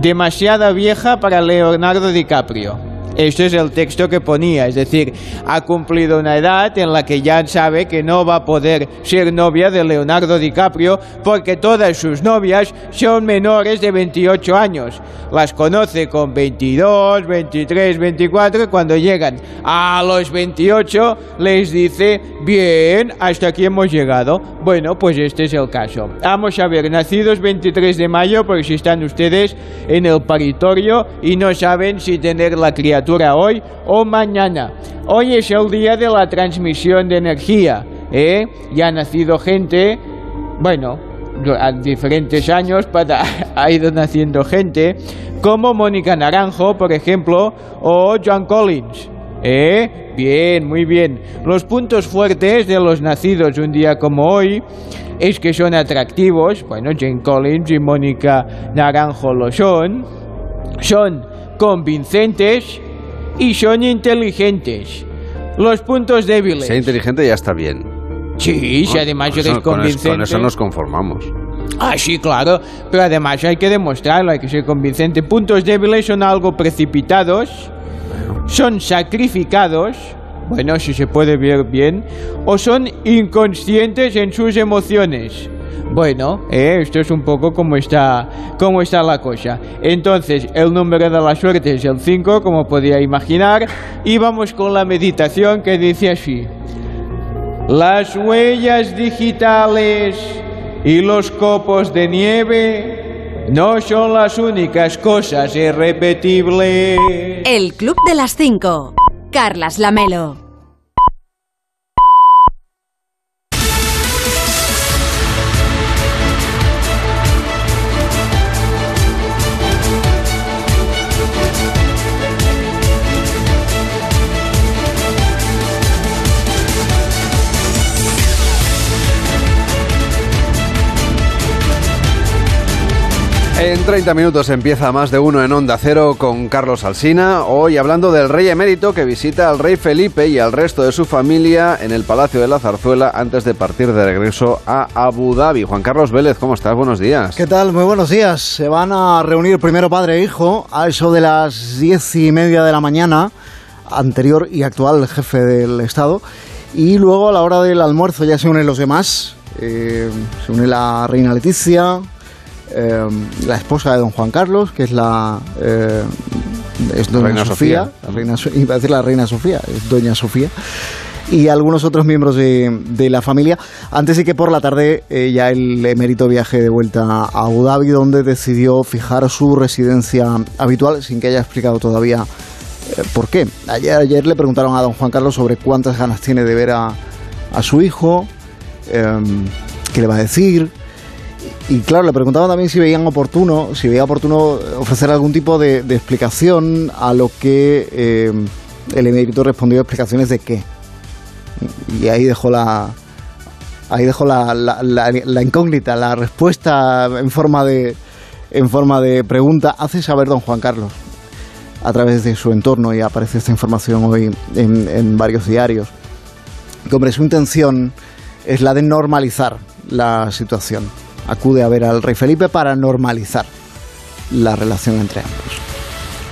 S4: demasiada vieja para Leonardo DiCaprio. Este es el texto que ponía, es decir, ha cumplido una edad en la que ya sabe que no va a poder ser novia de Leonardo DiCaprio porque todas sus novias son menores de 28 años. Las conoce con 22, 23, 24 y cuando llegan a los 28 les dice, bien, hasta aquí hemos llegado. Bueno, pues este es el caso. Vamos a ver, nacidos 23 de mayo, porque si están ustedes en el paritorio y no saben si tener la criatura hoy o mañana. Hoy es el día de la transmisión de energía, ¿eh? Ya ha nacido gente, bueno, a diferentes años para, ha ido naciendo gente, como Mónica Naranjo, por ejemplo, o John Collins. ¿Eh? Bien, muy bien. Los puntos fuertes de los nacidos un día como hoy es que son atractivos. Bueno, Jane Collins y Mónica Naranjo lo son. Son convincentes y son inteligentes. Los puntos débiles.
S2: Sea inteligente ya está bien.
S4: Sí, si además eres
S2: eso-
S4: convincente.
S2: Con eso nos conformamos.
S4: Ah, sí, claro. Pero además hay que demostrarlo, hay que ser convincente. Puntos débiles son algo precipitados, son sacrificados, bueno, si se puede ver bien, o son inconscientes en sus emociones. Bueno, eh, esto es un poco como está, como está la cosa. Entonces, el número de la suerte es el 5, como podía imaginar, y vamos con la meditación que dice así. Las huellas digitales y los copos de nieve no son las únicas cosas irrepetibles.
S1: El Club de las 5. Carlas Lamelo.
S2: En 30 minutos empieza más de uno en Onda Cero con Carlos Alsina, hoy hablando del rey emérito que visita al rey Felipe y al resto de su familia en el Palacio de la Zarzuela antes de partir de regreso a Abu Dhabi. Juan Carlos Vélez, ¿cómo estás? Buenos días.
S14: ¿Qué tal? Muy buenos días. Se van a reunir primero padre e hijo a eso de las diez y media de la mañana, anterior y actual jefe del Estado, y luego a la hora del almuerzo ya se unen los demás. Eh, se une la reina Leticia, eh, la esposa de don Juan Carlos, que es la eh, es doña
S2: Reina
S14: Sofía,
S2: Sofía.
S14: La reina, So- iba a decir la reina Sofía, es doña Sofía y algunos otros miembros de, de la familia. Antes de que por la tarde eh, ya el emérito viaje de vuelta a Abu Dhabi, donde decidió fijar su residencia habitual, sin que haya explicado todavía eh, por qué. Ayer, ayer le preguntaron a don Juan Carlos sobre cuántas ganas tiene de ver a, a su hijo, em, qué le va a decir. Y claro, le preguntaban también si veían oportuno, si veía oportuno ofrecer algún tipo de, de explicación a lo que eh, el emérito respondió explicaciones de qué. Y ahí dejó la ahí dejó la, incógnita, la respuesta en forma de en forma de pregunta. Hace saber don Juan Carlos a través de su entorno y aparece esta información hoy en, en varios diarios. Que hombre, su intención es la de normalizar la situación. Acude a ver al rey Felipe para normalizar la relación entre ambos.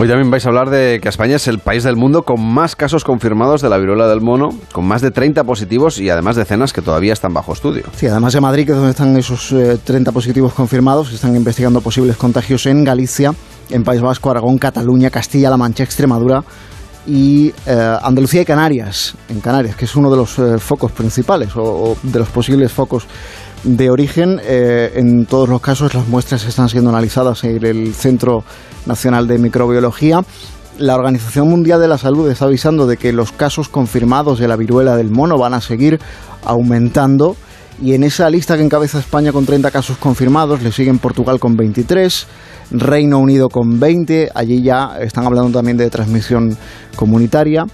S2: Hoy también vais a hablar de que España es el país del mundo con más casos confirmados de la viruela del mono, con más de 30 positivos y además decenas que todavía están bajo estudio.
S14: Sí, además de Madrid, que es donde están esos eh, 30 positivos confirmados, están investigando posibles contagios en Galicia, en País Vasco, Aragón, Cataluña, Castilla-La Mancha, Extremadura y eh, Andalucía y Canarias, en Canarias, que es uno de los eh, focos principales o, o de los posibles focos de origen. Eh, en todos los casos las muestras están siendo analizadas en el Centro Nacional de Microbiología. La Organización Mundial de la Salud está avisando de que los casos confirmados de la viruela del mono van a seguir aumentando y en esa lista que encabeza España con 30 casos confirmados le siguen Portugal con 23, Reino Unido con 20, allí ya están hablando también de transmisión comunitaria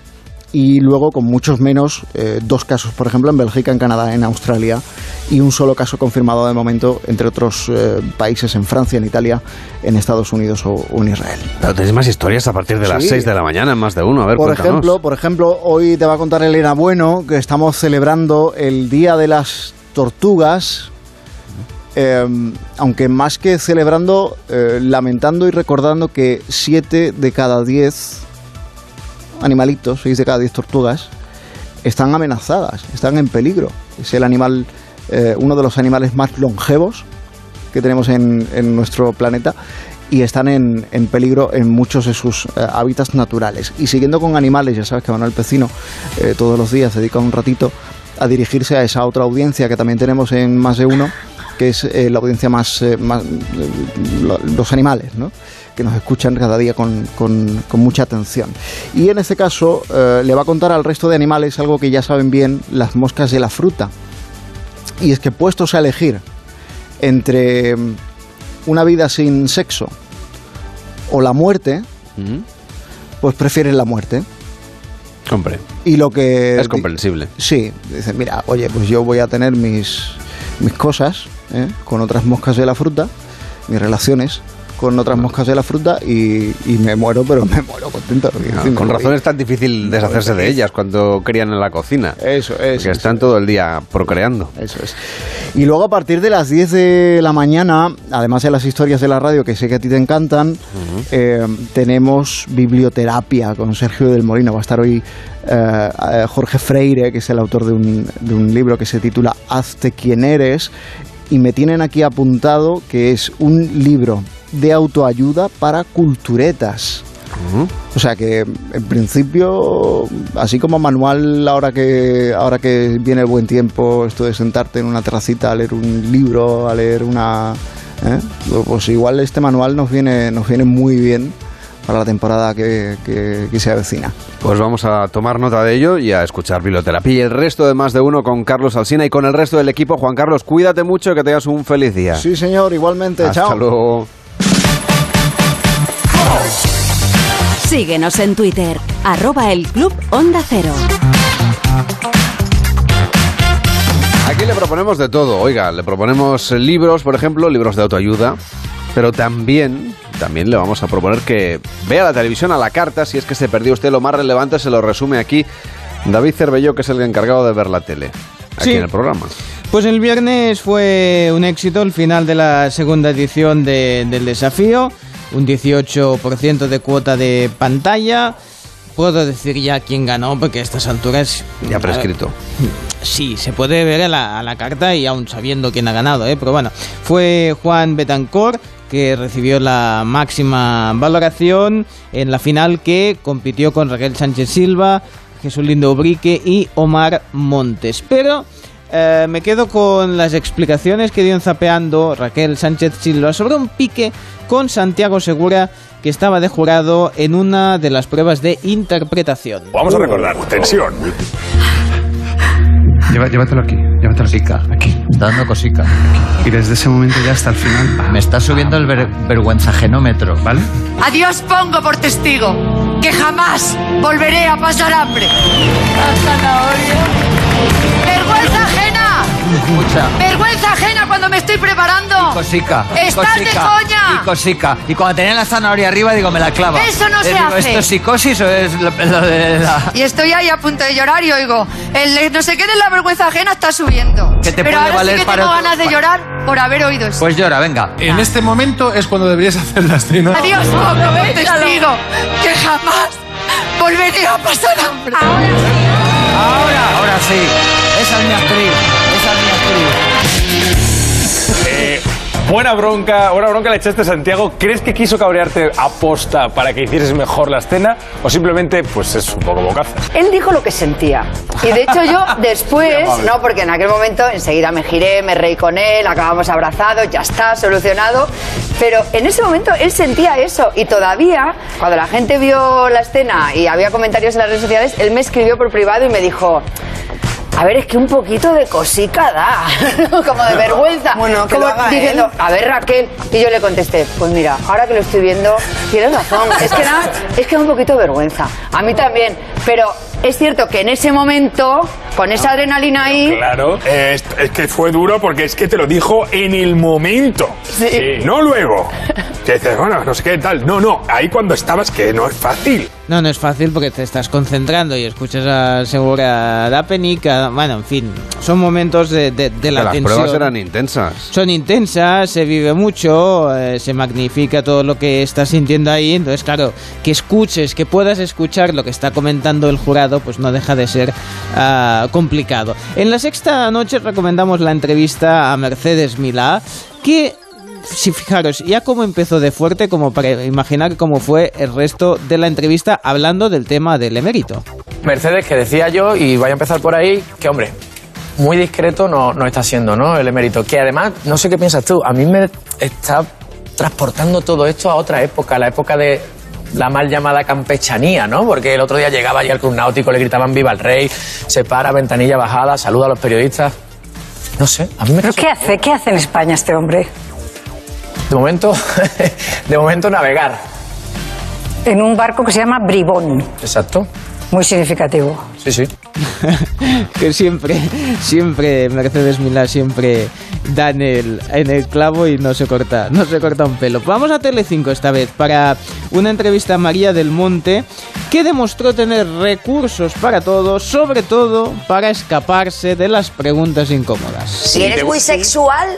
S14: y luego con muchos menos, eh, dos casos por ejemplo en Bélgica, en Canadá, en Australia y un solo caso confirmado de momento entre otros eh, países en Francia, en Italia, en Estados Unidos o, o en Israel.
S2: Pero tenéis más historias a partir de las
S14: Sí.
S2: 6 de la mañana, en más de uno. A ver,
S14: por
S2: cuéntanos.
S14: ejemplo, por ejemplo, hoy te va a contar Elena Bueno que estamos celebrando el Día de las Tortugas. eh, aunque más que celebrando, lamentando y recordando que 7 de cada 10 animalitos, 6 de cada 10 tortugas, están amenazadas, están en peligro. Es el animal, eh, uno de los animales más longevos que tenemos en, en nuestro planeta y están en, en peligro en muchos de sus eh, hábitats naturales. Y siguiendo con animales, ya sabes que Manuel Pecino eh, todos los días dedica un ratito a dirigirse a esa otra audiencia que también tenemos en más de uno, que es eh, la audiencia más, eh, más eh, lo- los animales, ¿no? que nos escuchan cada día con, con- con mucha atención. Y en este caso eh, le va a contar al resto de animales algo que ya saben bien las moscas de la fruta. Y es que puestos a elegir entre una vida sin sexo o la muerte, pues prefieren la muerte.
S2: Hombre.
S14: Y lo que...
S2: Es comprensible.
S14: Sí, dicen, mira, oye, pues yo voy a tener mis, mis cosas ¿eh? con otras moscas de la fruta, mis relaciones con otras moscas de la fruta y, y me muero, pero me muero contento.
S2: No, con razón es tan difícil deshacerse de ellas cuando crían en la cocina.
S14: Eso, eso.
S2: Porque están todo el día procreando.
S14: Eso es. Y luego a partir de las 10 de la mañana, además de las historias de la radio que sé que a ti te encantan, eh, tenemos biblioterapia con Sergio del Molino. Va a estar hoy eh, eh, Jorge Freire, que es el autor de un, de un libro que se titula Hazte quien eres. Y me tienen aquí apuntado que es un libro de autoayuda para culturetas. O sea que en principio, así como manual ahora que ahora que viene el buen tiempo, esto de sentarte en una terracita a leer un libro, a leer una, ¿eh? pues igual este manual nos viene nos viene muy bien para la temporada que, que, que se avecina.
S2: Pues vamos a tomar nota de ello y a escuchar biblioterapia. Y el resto de más de uno con Carlos Alsina y con el resto del equipo. Juan Carlos, cuídate mucho y que tengas un feliz día.
S14: Sí, señor, igualmente.
S2: Hasta
S14: Chao.
S2: luego.
S1: Síguenos en Twitter, arroba el Club Onda Cero.
S2: Aquí le proponemos de todo. Oiga, le proponemos libros, por ejemplo, libros de autoayuda. Pero también, también le vamos a proponer que vea la televisión a la carta. Si es que se perdió usted lo más relevante, se lo resume aquí David Cervelló, que es el encargado de ver la tele. Aquí
S4: Sí.
S2: en el programa.
S4: Pues el viernes fue un éxito el final de la segunda edición de- del desafío, un 18% de cuota de pantalla. Puedo decir ya quién ganó, porque a estas alturas...
S2: Ya prescrito.
S4: Sí, se puede ver a la, a la carta y aún sabiendo quién ha ganado, ¿eh? pero bueno, fue Juan Betancor que recibió la máxima valoración en la final que compitió con Raquel Sánchez Silva, Jesús Lindo Ubrique y Omar Montes. Pero eh, me quedo con las explicaciones que dio en Zapeando Raquel Sánchez Silva sobre un pique con Santiago Segura que estaba de jurado en una de las pruebas de interpretación.
S6: Vamos a recordar, tensión.
S17: Lleva- llévatelo aquí, llévatelo Cosica, aquí. Está dando cosica. Y desde ese momento ya hasta el final. Me está subiendo el ver- vergüenzagenómetro. ¿Vale?
S18: A Dios pongo por testigo que jamás volveré a pasar hambre. ¡Vergüenza ajena!
S17: Escucha.
S18: ¡Vergüenza ajena cuando me estoy preparando!
S17: Cosica.
S18: ¡Estás de
S17: cosica,
S18: coña!
S17: Y cosica. Y cuando tenía la zanahoria arriba, digo, me la clava.
S18: Eso no
S17: Le
S18: se
S17: digo,
S18: hace.
S17: ¿Esto es psicosis o es lo, lo de la.?
S18: Y estoy ahí a punto de llorar y oigo, el no sé qué de la vergüenza ajena está subiendo.
S17: Que te
S18: Pero
S17: puede
S18: ahora
S17: valer
S18: sí que
S17: para
S18: tengo
S17: otro-
S18: ganas de llorar por haber oído eso.
S17: Pues llora, venga.
S19: En este momento es cuando deberías hacer la escena.
S18: A Dios pongo por testigo que jamás volveré a pasar hambre.
S17: Ahora, ahora sí. Esa es mi actriz.
S6: Eh, buena bronca, buena bronca le echaste a Santiago. ¿Crees que quiso cabrearte aposta para que hicieses mejor la escena? ¿O simplemente, pues es un poco bocaza?
S20: Él dijo lo que sentía. Y de hecho yo después, no, porque en aquel momento enseguida me giré, me reí con él, acabamos abrazados, ya está, solucionado. Pero en ese momento él sentía eso. Y todavía, cuando la gente vio la escena y había comentarios en las redes sociales, él me escribió por privado y me dijo... A ver, es que un poquito de cosica da, como de vergüenza.
S10: Bueno, que
S20: como
S10: lo haga
S20: diciendo,
S10: él.
S20: a ver Raquel. Y yo le contesté, pues mira, ahora que lo estoy viendo, tienes razón. Es que da, es que da un poquito de vergüenza. A mí también. Pero es cierto que en ese momento, con esa adrenalina ahí,
S6: Claro, eh, es, es que fue duro porque es que te lo dijo en el momento.
S20: Sí.
S6: No luego. Que dices, bueno, no sé qué tal. No, no, ahí cuando estabas, que no es fácil.
S4: No, no es fácil porque te estás concentrando y escuchas a Segura Dapenik, a- bueno, en fin, son momentos de, de- de la
S2: las
S4: tensión.
S2: pruebas eran intensas.
S4: Son intensas, se vive mucho, eh, se magnifica todo lo que estás sintiendo ahí, entonces claro, que escuches, que puedas escuchar lo que está comentando el jurado, pues no deja de ser ah, complicado. En la sexta noche recomendamos la entrevista a Mercedes Milá, que si fijaros, ya como empezó de fuerte, como para imaginar cómo fue el resto de la entrevista hablando del tema del emérito.
S21: Mercedes, que decía yo, y voy a empezar por ahí, que hombre, muy discreto no, no está siendo, ¿no? El emérito. Que además, no sé qué piensas tú, a mí me está transportando todo esto a otra época, la época de la mal llamada campechanía, ¿no? Porque el otro día llegaba allí al club náutico, le gritaban viva el rey, se para, ventanilla bajada, saluda a los periodistas. No sé, a mí me
S22: ¿Pero qué hace? ¿Qué hace en España este hombre?
S21: De momento, de momento navegar.
S22: En un barco que se llama Bribón.
S21: Exacto.
S22: Muy significativo.
S21: Sí, sí.
S4: que siempre, siempre Mercedes Milá siempre da en el, en el clavo y no se corta, no se corta un pelo. Vamos a Telecinco esta vez para una entrevista a María del Monte que demostró tener recursos para todo, sobre todo para escaparse de las preguntas incómodas.
S23: Si eres muy sexual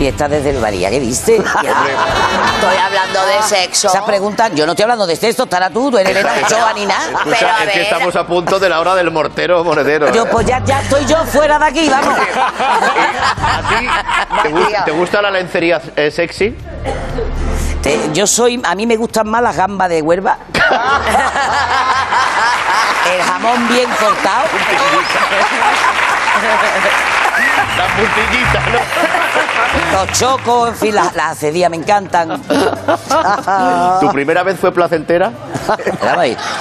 S23: y estás desde el María, ¿qué viste? Estoy hablando de sexo. Esa pregunta, yo no estoy hablando de sexo, estará tú, tú eres Elena Ochoa ni nada.
S24: Escucha,
S23: Pero a
S24: es que estamos a punto de la hora del mortero monedero.
S23: Yo, pues ya, ya estoy yo fuera de aquí, vamos.
S24: ¿Te, gu- te gusta la lencería eh, sexy?
S23: Te- yo soy, a mí me gustan más las gambas de Huelva. El jamón bien cortado.
S24: La puntillita, ¿no?
S23: Los chocos, en fin, las, las acedías me encantan.
S24: ¿Tu primera vez fue placentera?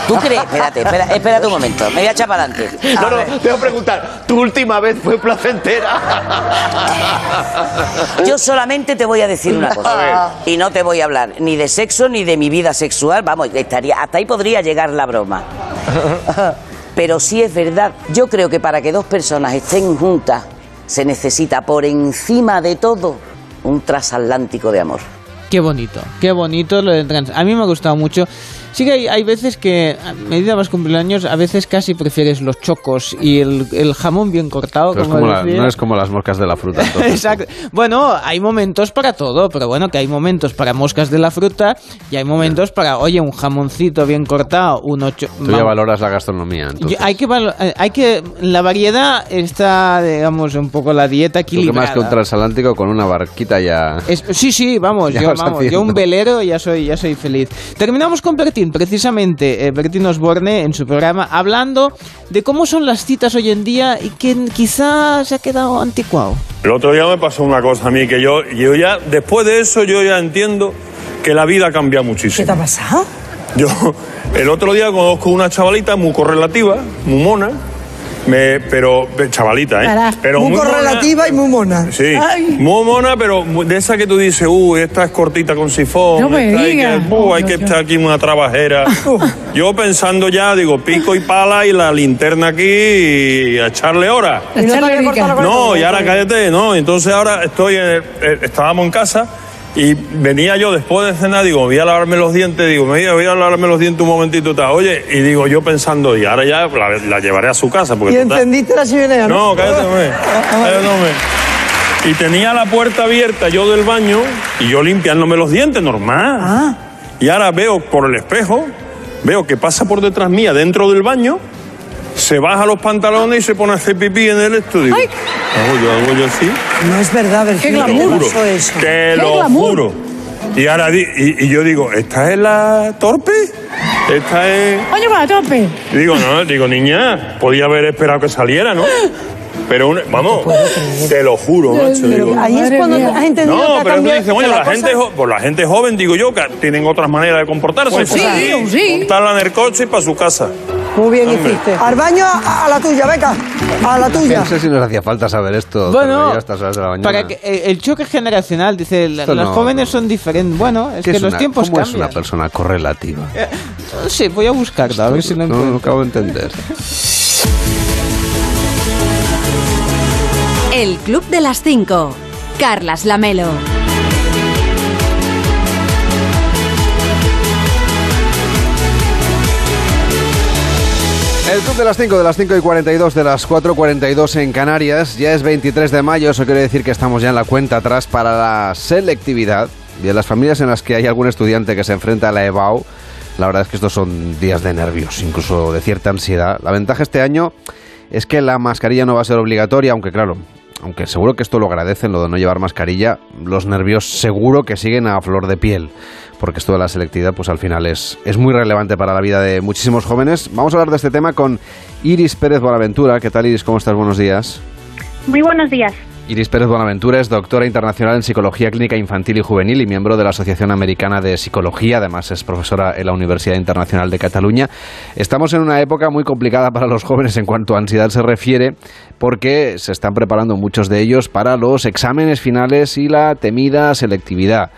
S23: ¿Tú crees? Espérate, espera, espérate un momento. Me voy a echar para adelante.
S24: No, no, te voy a preguntar, ¿tu última vez fue placentera?
S23: Yo solamente te voy a decir una cosa. Y no te voy a hablar ni de sexo ni de mi vida sexual. Vamos, estaría, hasta ahí podría llegar la broma. Pero sí es verdad. Yo creo que para que dos personas estén juntas se necesita por encima de todo un transatlántico de amor.
S4: Qué bonito, qué bonito lo del trans. A mí me ha gustado mucho. Sí que hay, hay veces que, a medida vas cumpleaños, a veces casi prefieres los chocos y el, el jamón bien cortado.
S2: Pero es
S4: como
S2: como la- no es como las moscas de la fruta. entonces.
S4: Exacto. Bueno, hay momentos para todo, pero bueno, que hay momentos para moscas de la fruta y hay momentos para, oye, un jamoncito bien cortado, un ocho...
S2: Tú ya valoras la gastronomía.
S4: Yo-
S2: Entonces.
S4: hay que valo- eh, hay que la variedad está digamos un poco la dieta
S2: Tú que
S4: equilibrada
S2: más que un transatlántico con una barquita ya...
S4: Es- sí, sí, vamos,
S2: Ya
S4: yo, vamos, yo un velero ya soy, ya soy feliz. Terminamos con Bertín, precisamente, eh, Bertín Osborne en su programa, hablando de cómo son las citas hoy en día y que quizás se ha quedado anticuado.
S25: El otro día me pasó una cosa a mí que yo, yo ya, después de eso, yo ya entiendo que la vida cambia muchísimo.
S22: ¿Qué te ha pasado?
S25: Yo, el otro día conozco una chavalita muy correlativa, muy mona, me, pero, chavalita, ¿eh? Pero
S26: muy
S25: mona.
S26: correlativa y muy mona.
S25: Sí,
S26: Ay.
S25: muy mona, pero de esa que tú dices, uh, esta es cortita con sifón,
S26: No me
S25: esta hay
S26: digas.
S25: que, uh, hay que estar aquí una trabajera. Yo pensando ya, digo, pico y pala y la linterna aquí y a echarle horas.
S26: Y no
S25: y ahora cállate, no. Entonces ahora estoy, en- eh, estábamos en casa y venía yo después de cenar, digo, voy a lavarme los dientes, digo, me voy a lavarme los dientes un momentito, tal. Oye, y digo yo pensando, y ahora ya la, la llevaré a su casa. Porque
S26: Y
S25: total-
S26: encendiste la chimenea, ¿no?
S25: no, cállate, hombre. Cállate, hombre. Y tenía la puerta abierta yo del baño y yo limpiándome los dientes, normal.
S26: Ah.
S25: Y ahora veo por el espejo, veo que pasa por detrás mía dentro del baño, se baja los pantalones y se pone a hacer pipí en el estudio. Hago yo, hago yo así.
S26: No es verdad,
S25: Te
S26: Virginia.
S25: lo
S26: ¿Qué
S25: juro.
S26: pasó eso?
S25: Te
S26: ¿Qué
S25: lo
S26: glamour?
S25: juro. Y ahora di- y, y yo digo, ¿esta es la torpe? ¿Esta es...?
S26: Oye, va, tope.
S25: Y digo, no, digo, niña, podía haber esperado que saliera, ¿no? Pero, un- vamos, te lo juro, macho. digo.
S26: Ahí es cuando has entendido
S25: No,
S26: que
S25: pero tú dices, bueno, la, gente,
S26: cosa-
S25: jo- pues la gente joven, digo yo, que tienen otras maneras de comportarse.
S26: Pues sí,
S25: Pues
S26: sí.
S25: Montarla en el coche y para su casa.
S26: Muy bien
S25: Hombre.
S26: hiciste. Al baño, a a la tuya, beca. A la tuya.
S2: No sé si nos hacía falta saber esto.
S4: Bueno,
S2: pero ya a estas horas de la mañana.
S4: Para que eh, el choque generacional, dice, los
S2: no,
S4: jóvenes son diferentes. Bueno, es
S2: ¿Qué
S4: que
S2: es
S4: los
S2: una-
S4: tiempos
S2: ¿Cómo es
S4: cambian.
S2: una persona correlativa?
S4: No sé, voy a buscarlo, a ver si lo
S2: No,
S4: encuentro.
S2: no acabo de entender.
S1: El Club de las 5. Carlas Lamelo.
S2: El club de las 5, de las 5 y 42, de las 4.42 en Canarias. Ya es 23 de mayo, eso quiere decir que estamos ya en la cuenta atrás para la selectividad. Y en las familias en las que hay algún estudiante que se enfrenta a la EBAU, la verdad es que estos son días de nervios, incluso de cierta ansiedad. La ventaja este año es que la mascarilla no va a ser obligatoria, aunque claro, aunque seguro que esto lo agradecen, lo de no llevar mascarilla, los nervios seguro que siguen a flor de piel, porque esto de la selectividad pues al final es, es muy relevante para la vida de muchísimos jóvenes. Vamos a hablar de este tema con Iris Pérez Bonaventura. ¿Qué tal Iris? ¿Cómo estás? Buenos días.
S27: Muy buenos días.
S2: Iris Pérez Bonaventura es doctora internacional en Psicología Clínica Infantil y Juvenil y miembro de la Asociación Americana de Psicología. Además, es profesora en la Universidad Internacional de Cataluña. Estamos en una época muy complicada para los jóvenes en cuanto a ansiedad se refiere, porque se están preparando muchos de ellos para los exámenes finales y la temida selectividad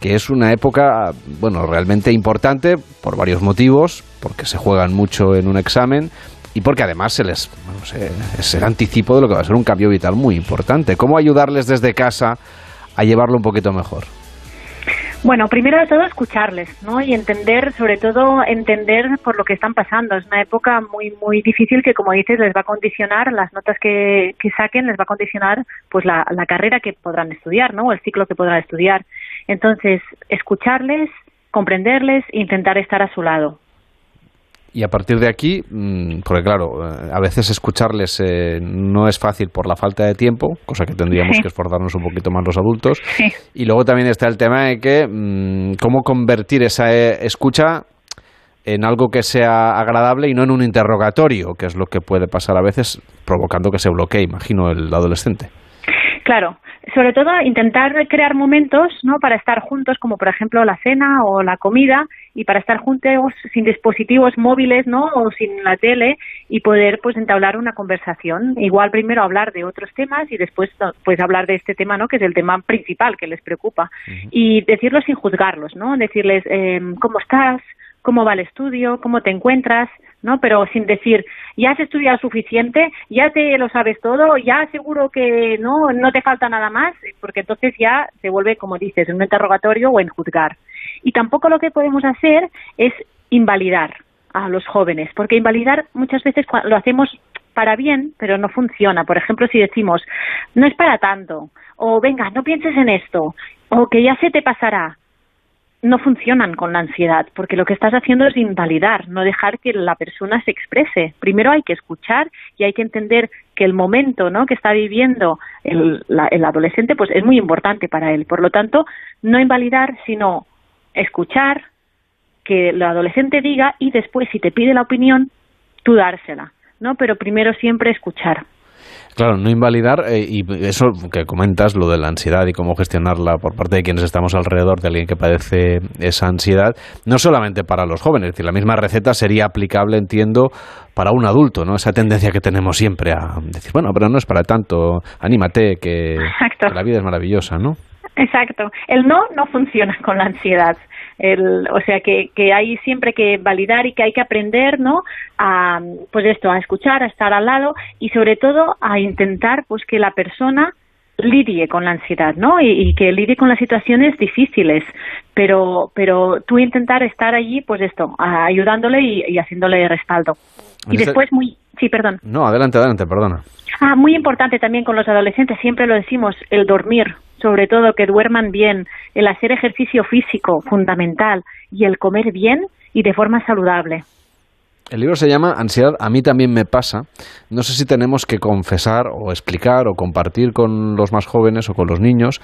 S2: que es una época, bueno, realmente importante por varios motivos, porque se juegan mucho en un examen, y porque además se les es el anticipo de lo que va a ser un cambio vital muy importante. ¿Cómo ayudarles desde casa a llevarlo un poquito mejor?
S28: Bueno, primero de todo escucharles, ¿no? Y entender, sobre todo entender por lo que están pasando. Es una época muy muy difícil que, como dices, les va a condicionar las notas que, que saquen, les va a condicionar pues la, la carrera que podrán estudiar, ¿no? O el ciclo que podrán estudiar. Entonces, escucharles, comprenderles, e intentar estar a su lado.
S2: Y a partir de aquí, mm, porque claro, eh, a veces escucharles eh, no es fácil por la falta de tiempo, cosa que tendríamos
S28: Sí.
S2: que esforzarnos un poquito más los adultos.
S28: Sí.
S2: Y luego también está el tema de que mm, cómo convertir esa eh, escucha en algo que sea agradable y no en un interrogatorio, que es lo que puede pasar a veces provocando que se bloquee, imagino, el adolescente.
S28: Claro, sobre todo intentar crear momentos ¿no? para estar juntos, como por ejemplo la cena o la comida, y para estar juntos sin dispositivos móviles ¿no? o sin la tele y poder pues entablar una conversación. Igual primero hablar de otros temas y después pues hablar de este tema, ¿no? que es el tema principal que les preocupa. Y decirlo sin juzgarlos, ¿no? decirles eh, cómo estás, cómo va el estudio, cómo te encuentras, ¿no? Pero sin decir, ya has estudiado suficiente, ya te lo sabes todo, ya seguro que no, no te falta nada más, porque entonces ya se vuelve, como dices, en un interrogatorio o en juzgar. Y tampoco lo que podemos hacer es invalidar a los jóvenes, porque invalidar muchas veces lo hacemos para bien, pero no funciona. Por ejemplo, si decimos, no es para tanto, o venga, no pienses en esto, o que ya se te pasará, no funcionan con la ansiedad, porque lo que estás haciendo es invalidar, no dejar que la persona se exprese. Primero hay que escuchar y hay que entender que el momento ¿no? que está viviendo el, la- el adolescente pues es muy importante para él. Por lo tanto, no invalidar, sino escuchar, que el adolescente diga y después, si te pide la opinión, tú dársela. ¿no? Pero primero siempre escuchar.
S2: Claro, no invalidar eh, y eso que comentas, lo de la ansiedad y cómo gestionarla por parte de quienes estamos alrededor de alguien que padece esa ansiedad, no solamente para los jóvenes, es decir, la misma receta sería aplicable, entiendo, para un adulto, ¿no? Esa tendencia que tenemos siempre a decir, bueno, pero no es para tanto, anímate, que, la vida es maravillosa, ¿no?
S28: Exacto. El no no funciona con la ansiedad. El, o sea que, que hay siempre que validar y que hay que aprender, ¿no? A, pues esto, a escuchar, a estar al lado y sobre todo a intentar, pues que la persona lidie con la ansiedad, ¿no? Y, y que lidie con las situaciones difíciles, pero, pero tú intentar estar allí, pues esto, ayudándole y, y haciéndole respaldo. Y después muy, sí, perdón.
S2: No, adelante, adelante, perdona.
S28: Ah, muy importante también con los adolescentes, siempre lo decimos, el dormir, sobre todo que duerman bien, el hacer ejercicio físico, fundamental, y el comer bien y de forma saludable.
S2: El libro se llama Ansiedad, a mí también me pasa. No sé si tenemos que confesar o explicar o compartir con los más jóvenes o con los niños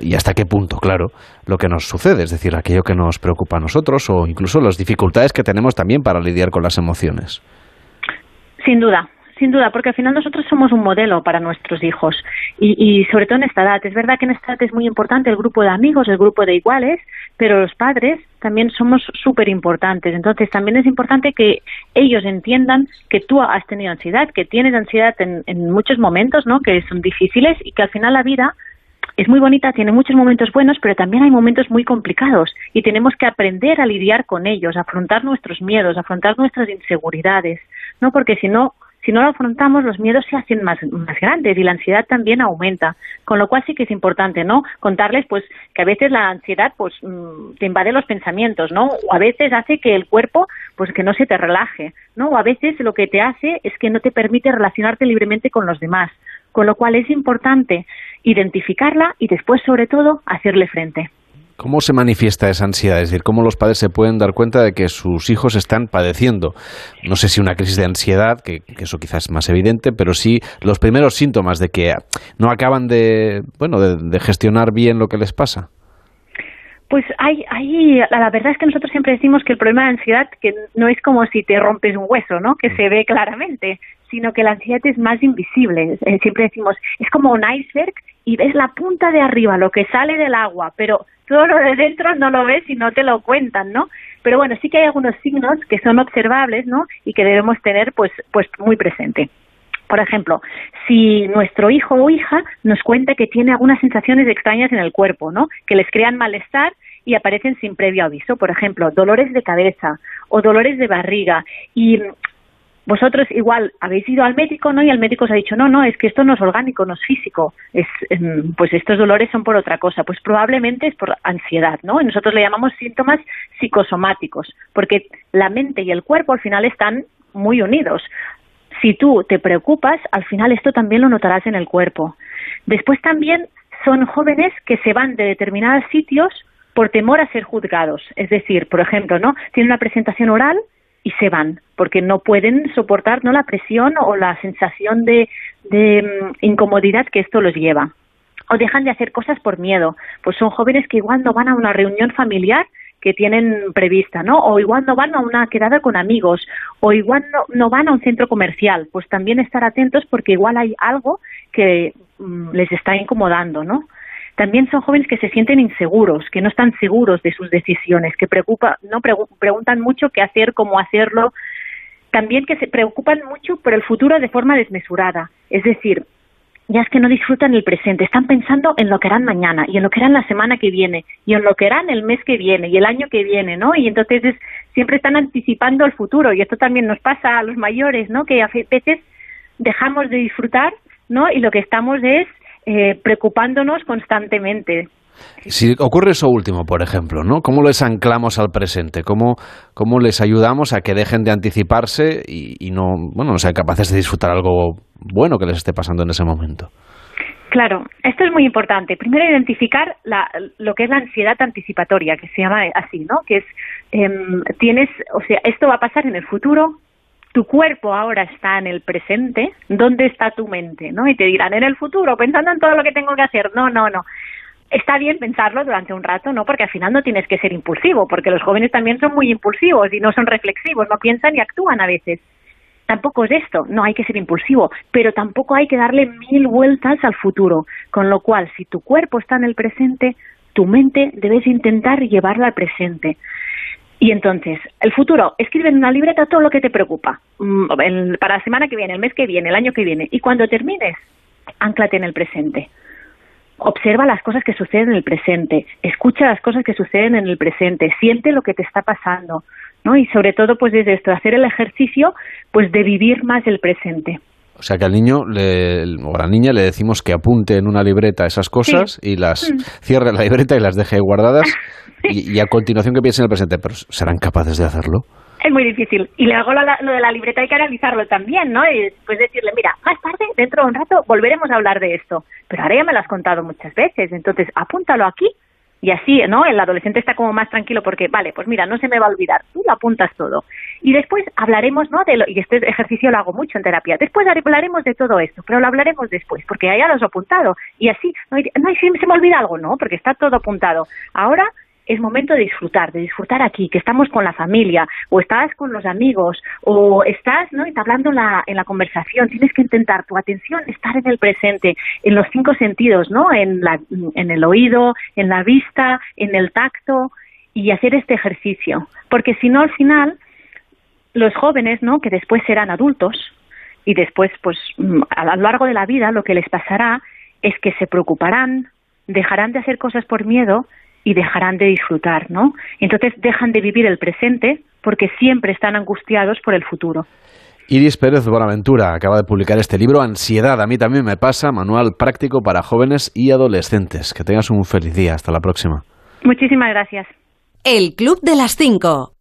S2: y hasta qué punto, claro, lo que nos sucede, es decir, aquello que nos preocupa a nosotros o incluso las dificultades que tenemos también para lidiar con las emociones.
S28: Sin duda, sin duda, porque al final nosotros somos un modelo para nuestros hijos y, y sobre todo en esta edad. Es verdad que en esta edad es muy importante el grupo de amigos, el grupo de iguales, pero los padres también somos súper importantes. Entonces también es importante que ellos entiendan que tú has tenido ansiedad, que tienes ansiedad en, en muchos momentos, ¿no? Que son difíciles y que al final la vida es muy bonita, tiene muchos momentos buenos, pero también hay momentos muy complicados y tenemos que aprender a lidiar con ellos, afrontar nuestros miedos, afrontar nuestras inseguridades, ¿no? Porque si no, si no lo afrontamos, los miedos se hacen más, más grandes y la ansiedad también aumenta. Con lo cual sí que es importante, ¿no? Contarles, pues, que a veces la ansiedad, pues, mm, te invade los pensamientos, ¿no? O a veces hace que el cuerpo, pues, que no se te relaje, ¿no? O a veces lo que te hace es que no te permite relacionarte libremente con los demás. Con lo cual es importante identificarla y después, sobre todo, hacerle frente.
S2: ¿Cómo se manifiesta esa ansiedad? Es decir, ¿cómo los padres se pueden dar cuenta de que sus hijos están padeciendo? No sé si una crisis de ansiedad, que, eso quizás es más evidente, pero sí los primeros síntomas de que no acaban de, bueno, de, de gestionar bien lo que les pasa.
S28: Pues hay, hay, la la verdad es que nosotros siempre decimos que el problema de ansiedad que no es como si te rompes un hueso, ¿no? Que se ve claramente, sino que la ansiedad es más invisible. Eh, siempre decimos, es como un iceberg y ves la punta de arriba, lo que sale del agua, pero todo lo de dentro no lo ves y no te lo cuentan, ¿no? Pero bueno, sí que hay algunos signos que son observables, ¿no? Y que debemos tener pues, pues muy presente. Por ejemplo, si nuestro hijo o hija nos cuenta que tiene algunas sensaciones extrañas en el cuerpo, ¿no? Que les crean malestar y aparecen sin previo aviso. Por ejemplo, dolores de cabeza o dolores de barriga. Y vosotros igual habéis ido al médico, ¿no? Y el médico os ha dicho, no, no, es que esto no es orgánico, no es físico. Es, em, pues estos dolores son por otra cosa. Pues probablemente es por ansiedad, ¿no? Y nosotros le llamamos síntomas psicosomáticos, porque la mente y el cuerpo al final están muy unidos si tú te preocupas, al final esto también lo notarás en el cuerpo. Después también son jóvenes que se van de determinados sitios por temor a ser juzgados. Es decir, por ejemplo, ¿no? Tienen una presentación oral y se van porque no pueden soportar ¿no? la presión o la sensación de, de mm, incomodidad que esto los lleva. O dejan de hacer cosas por miedo. Pues son jóvenes que igual no van a una reunión familiar que tienen prevista, ¿no? O igual no van a una quedada con amigos, o igual no, no van a un centro comercial, pues también estar atentos porque igual hay algo que mm, les está incomodando, ¿no? También son jóvenes que se sienten inseguros, que no están seguros de sus decisiones, que preocupa, no preguntan mucho qué hacer, cómo hacerlo, también que se preocupan mucho por el futuro de forma desmesurada, es decir, ya es que no disfrutan el presente, están pensando en lo que harán mañana y en lo que harán la semana que viene y en lo que harán el mes que viene y el año que viene, ¿no? Y entonces siempre están anticipando el futuro y esto también nos pasa a los mayores, ¿no? Que a veces dejamos de disfrutar, ¿no? Y lo que estamos es eh, preocupándonos constantemente.
S2: Si ocurre eso último, por ejemplo, ¿no? ¿Cómo les anclamos al presente? ¿Cómo, cómo les ayudamos a que dejen de anticiparse y, y no, bueno, no sean capaces de disfrutar algo bueno que les esté pasando en ese momento?
S28: Claro, esto es muy importante. Primero, identificar la, lo que es la ansiedad anticipatoria, que se llama así, ¿no? Que es, em, tienes, o sea, esto va a pasar en el futuro, tu cuerpo ahora está en el presente, ¿dónde está tu mente? ¿no? Y te dirán, en el futuro, pensando en todo lo que tengo que hacer. No, no, no está bien pensarlo durante un rato, ¿no? Porque al final no tienes que ser impulsivo, porque los jóvenes también son muy impulsivos y no son reflexivos, no piensan y actúan a veces. Tampoco es esto, no hay que ser impulsivo, pero tampoco hay que darle mil vueltas al futuro. Con lo cual, si tu cuerpo está en el presente, tu mente debes intentar llevarla al presente. Y entonces, el futuro, escribe en una libreta todo lo que te preocupa, mm, para la semana que viene, el mes que viene, el año que viene, y cuando termines, anclate en el presente observa las cosas que suceden en el presente, escucha las cosas que suceden en el presente, siente lo que te está pasando, ¿no? Y sobre todo, pues desde esto, hacer el ejercicio, pues de vivir más el presente.
S2: O sea que al niño o a la niña le decimos que apunte en una libreta esas cosas y las mm. cierre la libreta y las deje guardadas y, y, a continuación que piense en el presente. Pero ¿serán capaces de hacerlo?
S28: es muy difícil. Y luego lo, lo, de la libreta hay que analizarlo también, ¿no? Y pues decirle, mira, más tarde, dentro de un rato, volveremos a hablar de esto. Pero ahora ya me lo has contado muchas veces, entonces apúntalo aquí. Y así, ¿no? El adolescente está como más tranquilo porque, vale, pues mira, no se me va a olvidar, tú lo apuntas todo. Y después hablaremos, ¿no? De lo, y este ejercicio lo hago mucho en terapia. Después hablaremos de todo esto, pero lo hablaremos después, porque ya lo has apuntado. Y así, no, no se me olvida algo, ¿no? Porque está todo apuntado. Ahora es momento de disfrutar, de disfrutar aquí, que estamos con la familia, o estás con los amigos, o estás ¿no? hablando en la, en la conversación. Tienes que intentar tu atención estar en el presente, en los cinco sentidos, ¿no? En, la, en el oído, en la vista, en el tacto, y hacer este ejercicio. Porque si no, al final, los jóvenes, ¿no? Que después serán adultos, y después, pues, a lo largo de la vida, lo que les pasará es que se preocuparán, dejarán de hacer cosas por miedo y dejarán de disfrutar, ¿no? Entonces dejan de vivir el presente porque siempre están angustiados por el futuro.
S2: Iris Pérez Buenaventura acaba de publicar este libro, Ansiedad, a mí también me pasa, manual práctico para jóvenes y adolescentes. Que tengas un feliz día, hasta la próxima.
S28: Muchísimas gracias.
S1: El Club de las Cinco.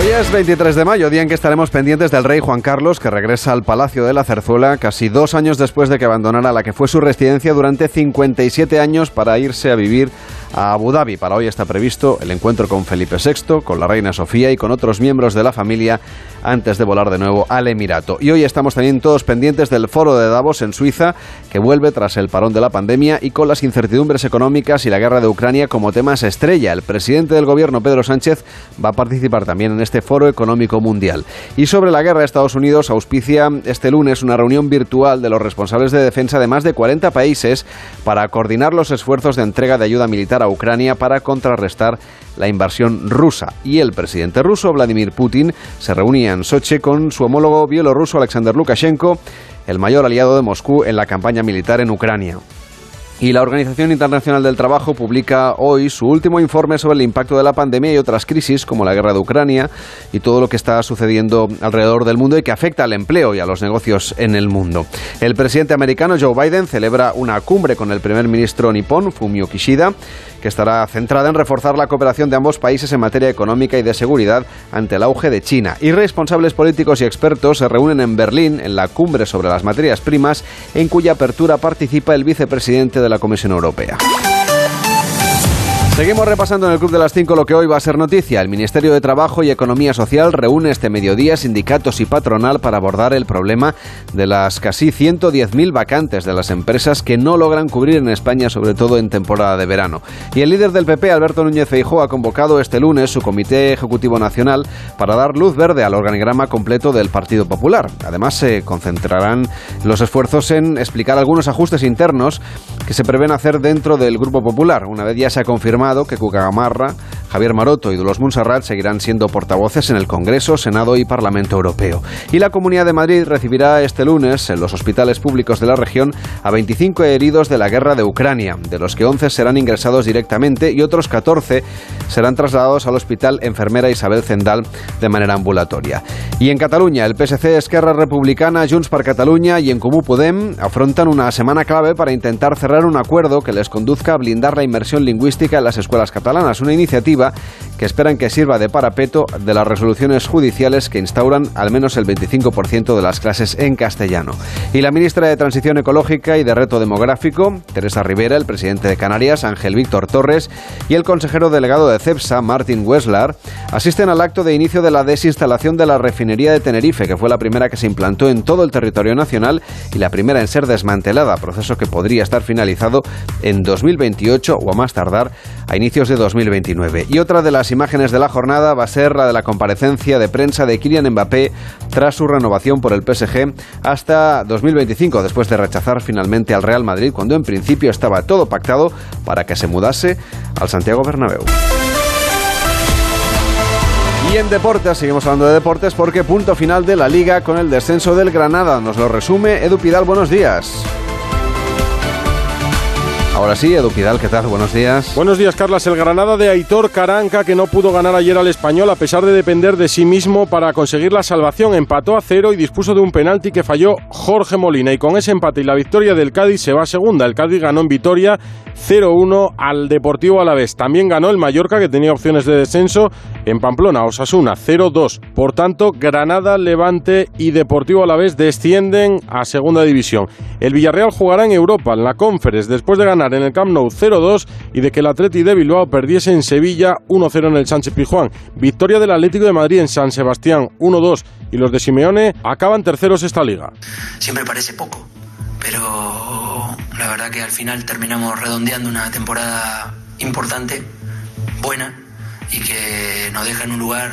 S2: Hoy es 23 de mayo, día en que estaremos pendientes del rey Juan Carlos, que regresa al Palacio de la Cerzuela casi dos años después de que abandonara la que fue su residencia durante 57 años para irse a vivir a Abu Dhabi. Para hoy está previsto el encuentro con Felipe VI, con la reina Sofía y con otros miembros de la familia antes de volar de nuevo al Emirato. Y hoy estamos también todos pendientes del foro de Davos en Suiza, que vuelve tras el parón de la pandemia y con las incertidumbres económicas y la guerra de Ucrania como temas estrella. El presidente del gobierno, Pedro Sánchez, va a participar también en este foro económico mundial. Y sobre la guerra, Estados Unidos auspicia este lunes una reunión virtual de los responsables de defensa de más de 40 países para coordinar los esfuerzos de entrega de ayuda militar a Ucrania para contrarrestar la invasión rusa. Y el presidente ruso, Vladimir Putin, se reunía en Sochi con su homólogo bielorruso, Alexander Lukashenko, el mayor aliado de Moscú en la campaña militar en Ucrania. Y la Organización Internacional del Trabajo publica hoy su último informe sobre el impacto de la pandemia y otras crisis, como la guerra de Ucrania y todo lo que está sucediendo alrededor del mundo y que afecta al empleo y a los negocios en el mundo. El presidente americano Joe Biden celebra una cumbre con el primer ministro nipón, Fumio Kishida, que estará centrada en reforzar la cooperación de ambos países en materia económica y de seguridad ante el auge de China. Y responsables políticos y expertos se reúnen en Berlín en la cumbre sobre las materias primas, en cuya apertura participa el vicepresidente de la Comisión Europea. Seguimos repasando en el Club de las 5 lo que hoy va a ser noticia. El Ministerio de Trabajo y Economía Social reúne este mediodía sindicatos y patronal para abordar el problema de las casi 110.000 vacantes de las empresas que no logran cubrir en España, sobre todo en temporada de verano. Y el líder del PP, Alberto Núñez Feijóo, ha convocado este lunes su Comité Ejecutivo Nacional para dar luz verde al organigrama completo del Partido Popular. Además, se concentrarán los esfuerzos en explicar algunos ajustes internos que se prevén hacer dentro del Grupo Popular. Una vez ya se ha confirmado que Cucagamarra, Javier Maroto y Dulos Monserrat seguirán siendo portavoces en el Congreso, Senado y Parlamento Europeo. Y la Comunidad de Madrid recibirá este lunes en los hospitales públicos de la región a 25 heridos de la guerra de Ucrania, de los que 11 serán ingresados directamente y otros 14 serán trasladados al Hospital Enfermera Isabel Zendal de manera ambulatoria. Y en Cataluña, el PSC, Esquerra Republicana, Junts per Catalunya y En Comú Podem afrontan una semana clave para intentar cerrar un acuerdo que les conduzca a blindar la inmersión lingüística en las escuelas catalanas, una iniciativa que esperan que sirva de parapeto de las resoluciones judiciales que instauran al menos el 25% de las clases en castellano. Y la ministra de Transición Ecológica y de Reto Demográfico, Teresa Rivera, el presidente de Canarias, Ángel Víctor Torres, y el consejero delegado de CEPSA, Martin Wessler, asisten al acto de inicio de la desinstalación de la refinería de Tenerife, que fue la primera que se implantó en todo el territorio nacional y la primera en ser desmantelada, proceso que podría estar finalizado en 2028 o a más tardar a inicios de 2029. Y otra de las imágenes de la jornada va a ser la de la comparecencia de prensa de Kylian Mbappé tras su renovación por el PSG hasta 2025, después de rechazar finalmente al Real Madrid cuando en principio estaba todo pactado para que se mudase al Santiago Bernabéu. Y en deportes, seguimos hablando de deportes porque punto final de la liga con el descenso del Granada. Nos lo resume Edu Pidal, buenos días. Ahora sí, Edu Pidal, ¿qué tal? Buenos días.
S7: Buenos días, Carlas. El Granada de Aitor Caranca, que no pudo ganar ayer al español a pesar de depender de sí mismo para conseguir la salvación, empató a cero y dispuso de un penalti que falló Jorge Molina. Y con ese empate y la victoria del Cádiz se va a segunda. El Cádiz ganó en Vitoria 0-1 al Deportivo Alavés. También ganó el Mallorca, que tenía opciones de descenso, en Pamplona, Osasuna 0-2. Por tanto, Granada, Levante y Deportivo Alavés descienden a segunda división. El Villarreal jugará en Europa, en la Conference, después de ganar en el Camp Nou 0-2 y de que el Atleti de Bilbao perdiese en Sevilla 1-0 en el Sánchez Pijuán. Victoria del Atlético de Madrid en San Sebastián 1-2 y los de Simeone acaban terceros esta liga.
S29: Siempre parece poco, pero la verdad que al final terminamos redondeando una temporada importante, buena y que nos deja en un lugar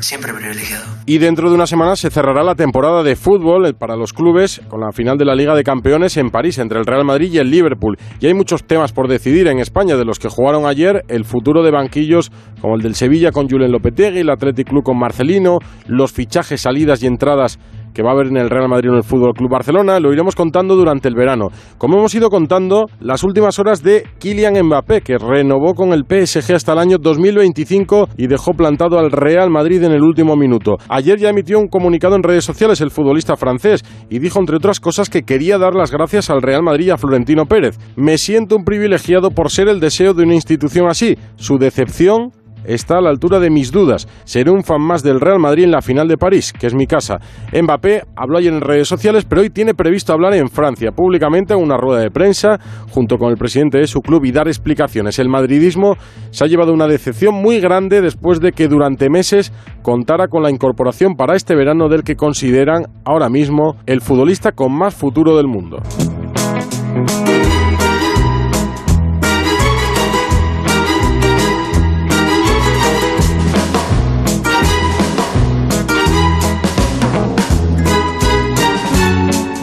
S29: siempre privilegiado.
S7: Y dentro de una semana se cerrará la temporada de fútbol para los clubes con la final de la Liga de Campeones en París entre el Real Madrid y el Liverpool. Y hay muchos temas por decidir en España de los que jugaron ayer, el futuro de banquillos como el del Sevilla con Julen Lopetegui, el Athletic Club con Marcelino, los fichajes, salidas y entradas que va a haber en el Real Madrid o en el Fútbol Club Barcelona, lo iremos contando durante el verano. Como hemos ido contando las últimas horas de Kylian Mbappé, que renovó con el PSG hasta el año 2025 y dejó plantado al Real Madrid en el último minuto. Ayer ya emitió un comunicado en redes sociales el futbolista francés y dijo entre otras cosas que quería dar las gracias al Real Madrid y a Florentino Pérez. Me siento un privilegiado por ser el deseo de una institución así. Su decepción está a la altura de mis dudas. Seré un fan más del Real Madrid en la final de París, que es mi casa. Mbappé habló ayer en redes sociales, pero hoy tiene previsto hablar en Francia, públicamente en una rueda de prensa, junto con el presidente de su club y dar explicaciones. El madridismo se ha llevado una decepción muy grande después de que durante meses contara con la incorporación para este verano del que consideran ahora mismo el futbolista con más futuro del mundo.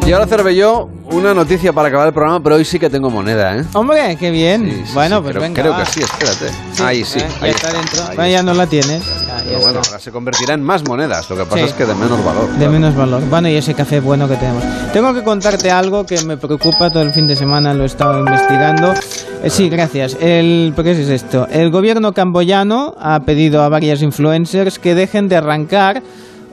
S2: Y ahora Cervelló, una noticia para acabar el programa, pero hoy sí que tengo moneda, ¿eh?
S4: Hombre, qué bien. bueno, pues
S2: creo,
S4: venga.
S2: creo
S4: va.
S2: que sí, espérate. ahí sí.
S4: eh,
S2: ahí
S4: está dentro.
S2: ahí
S4: Bueno, ya no la tienes.
S2: Pero bueno,
S4: está.
S2: ahora se convertirá en más monedas. Lo que pasa
S4: Sí.
S2: es que de menos valor.
S4: De menos valor. Bueno, y ese café bueno que tenemos. Tengo que contarte algo que me preocupa todo el fin de semana, lo he estado investigando. Eh, sí, gracias. El, ¿Por qué es esto? El gobierno camboyano ha pedido a varias influencers que dejen de arrancar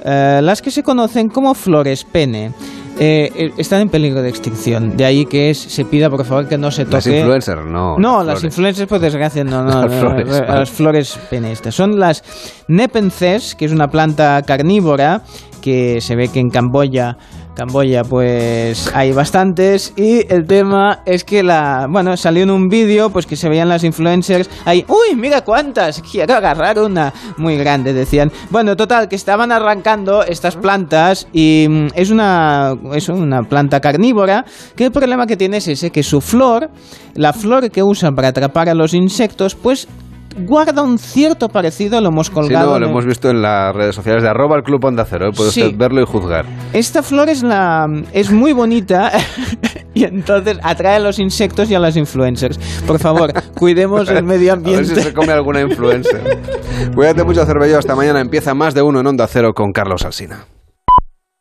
S4: eh, las que se conocen como flores pene. Eh, eh, están en peligro de extinción. De ahí que es, se pida por favor que no se toque.
S2: Las influencers, no.
S4: No,
S2: las
S4: influencers, por desgracia, no, no.
S2: Las flores,
S4: no, las flores penestas. Son las Nepences, que es una planta carnívora que se ve que en Camboya, Camboya, pues hay bastantes. Y el tema es que la. Bueno, salió en un vídeo, pues que se veían las influencers ahí. ¡Uy, mira cuántas! Quiero agarrar una muy grande, decían. Bueno, total, que estaban arrancando estas plantas y mm, es una, es una planta carnívora que el problema que tiene es ese, que su flor, la flor que usan para atrapar a los insectos, pues guarda un cierto parecido, lo hemos
S2: Sí,
S4: colgado.
S2: no, lo hemos visto en las redes sociales de arroba el club Onda Cero. ¿eh? Puede
S4: Sí.
S2: usted verlo y juzgar.
S4: Esta flor es la es muy bonita y entonces atrae a los insectos y a las influencers. Por favor, cuidemos el medio
S2: A ver
S4: ambiente.
S2: si se come alguna influencer. Cuídate mucho, Cervelló. Hasta mañana empieza más de uno en Onda Cero con Carlos Alsina.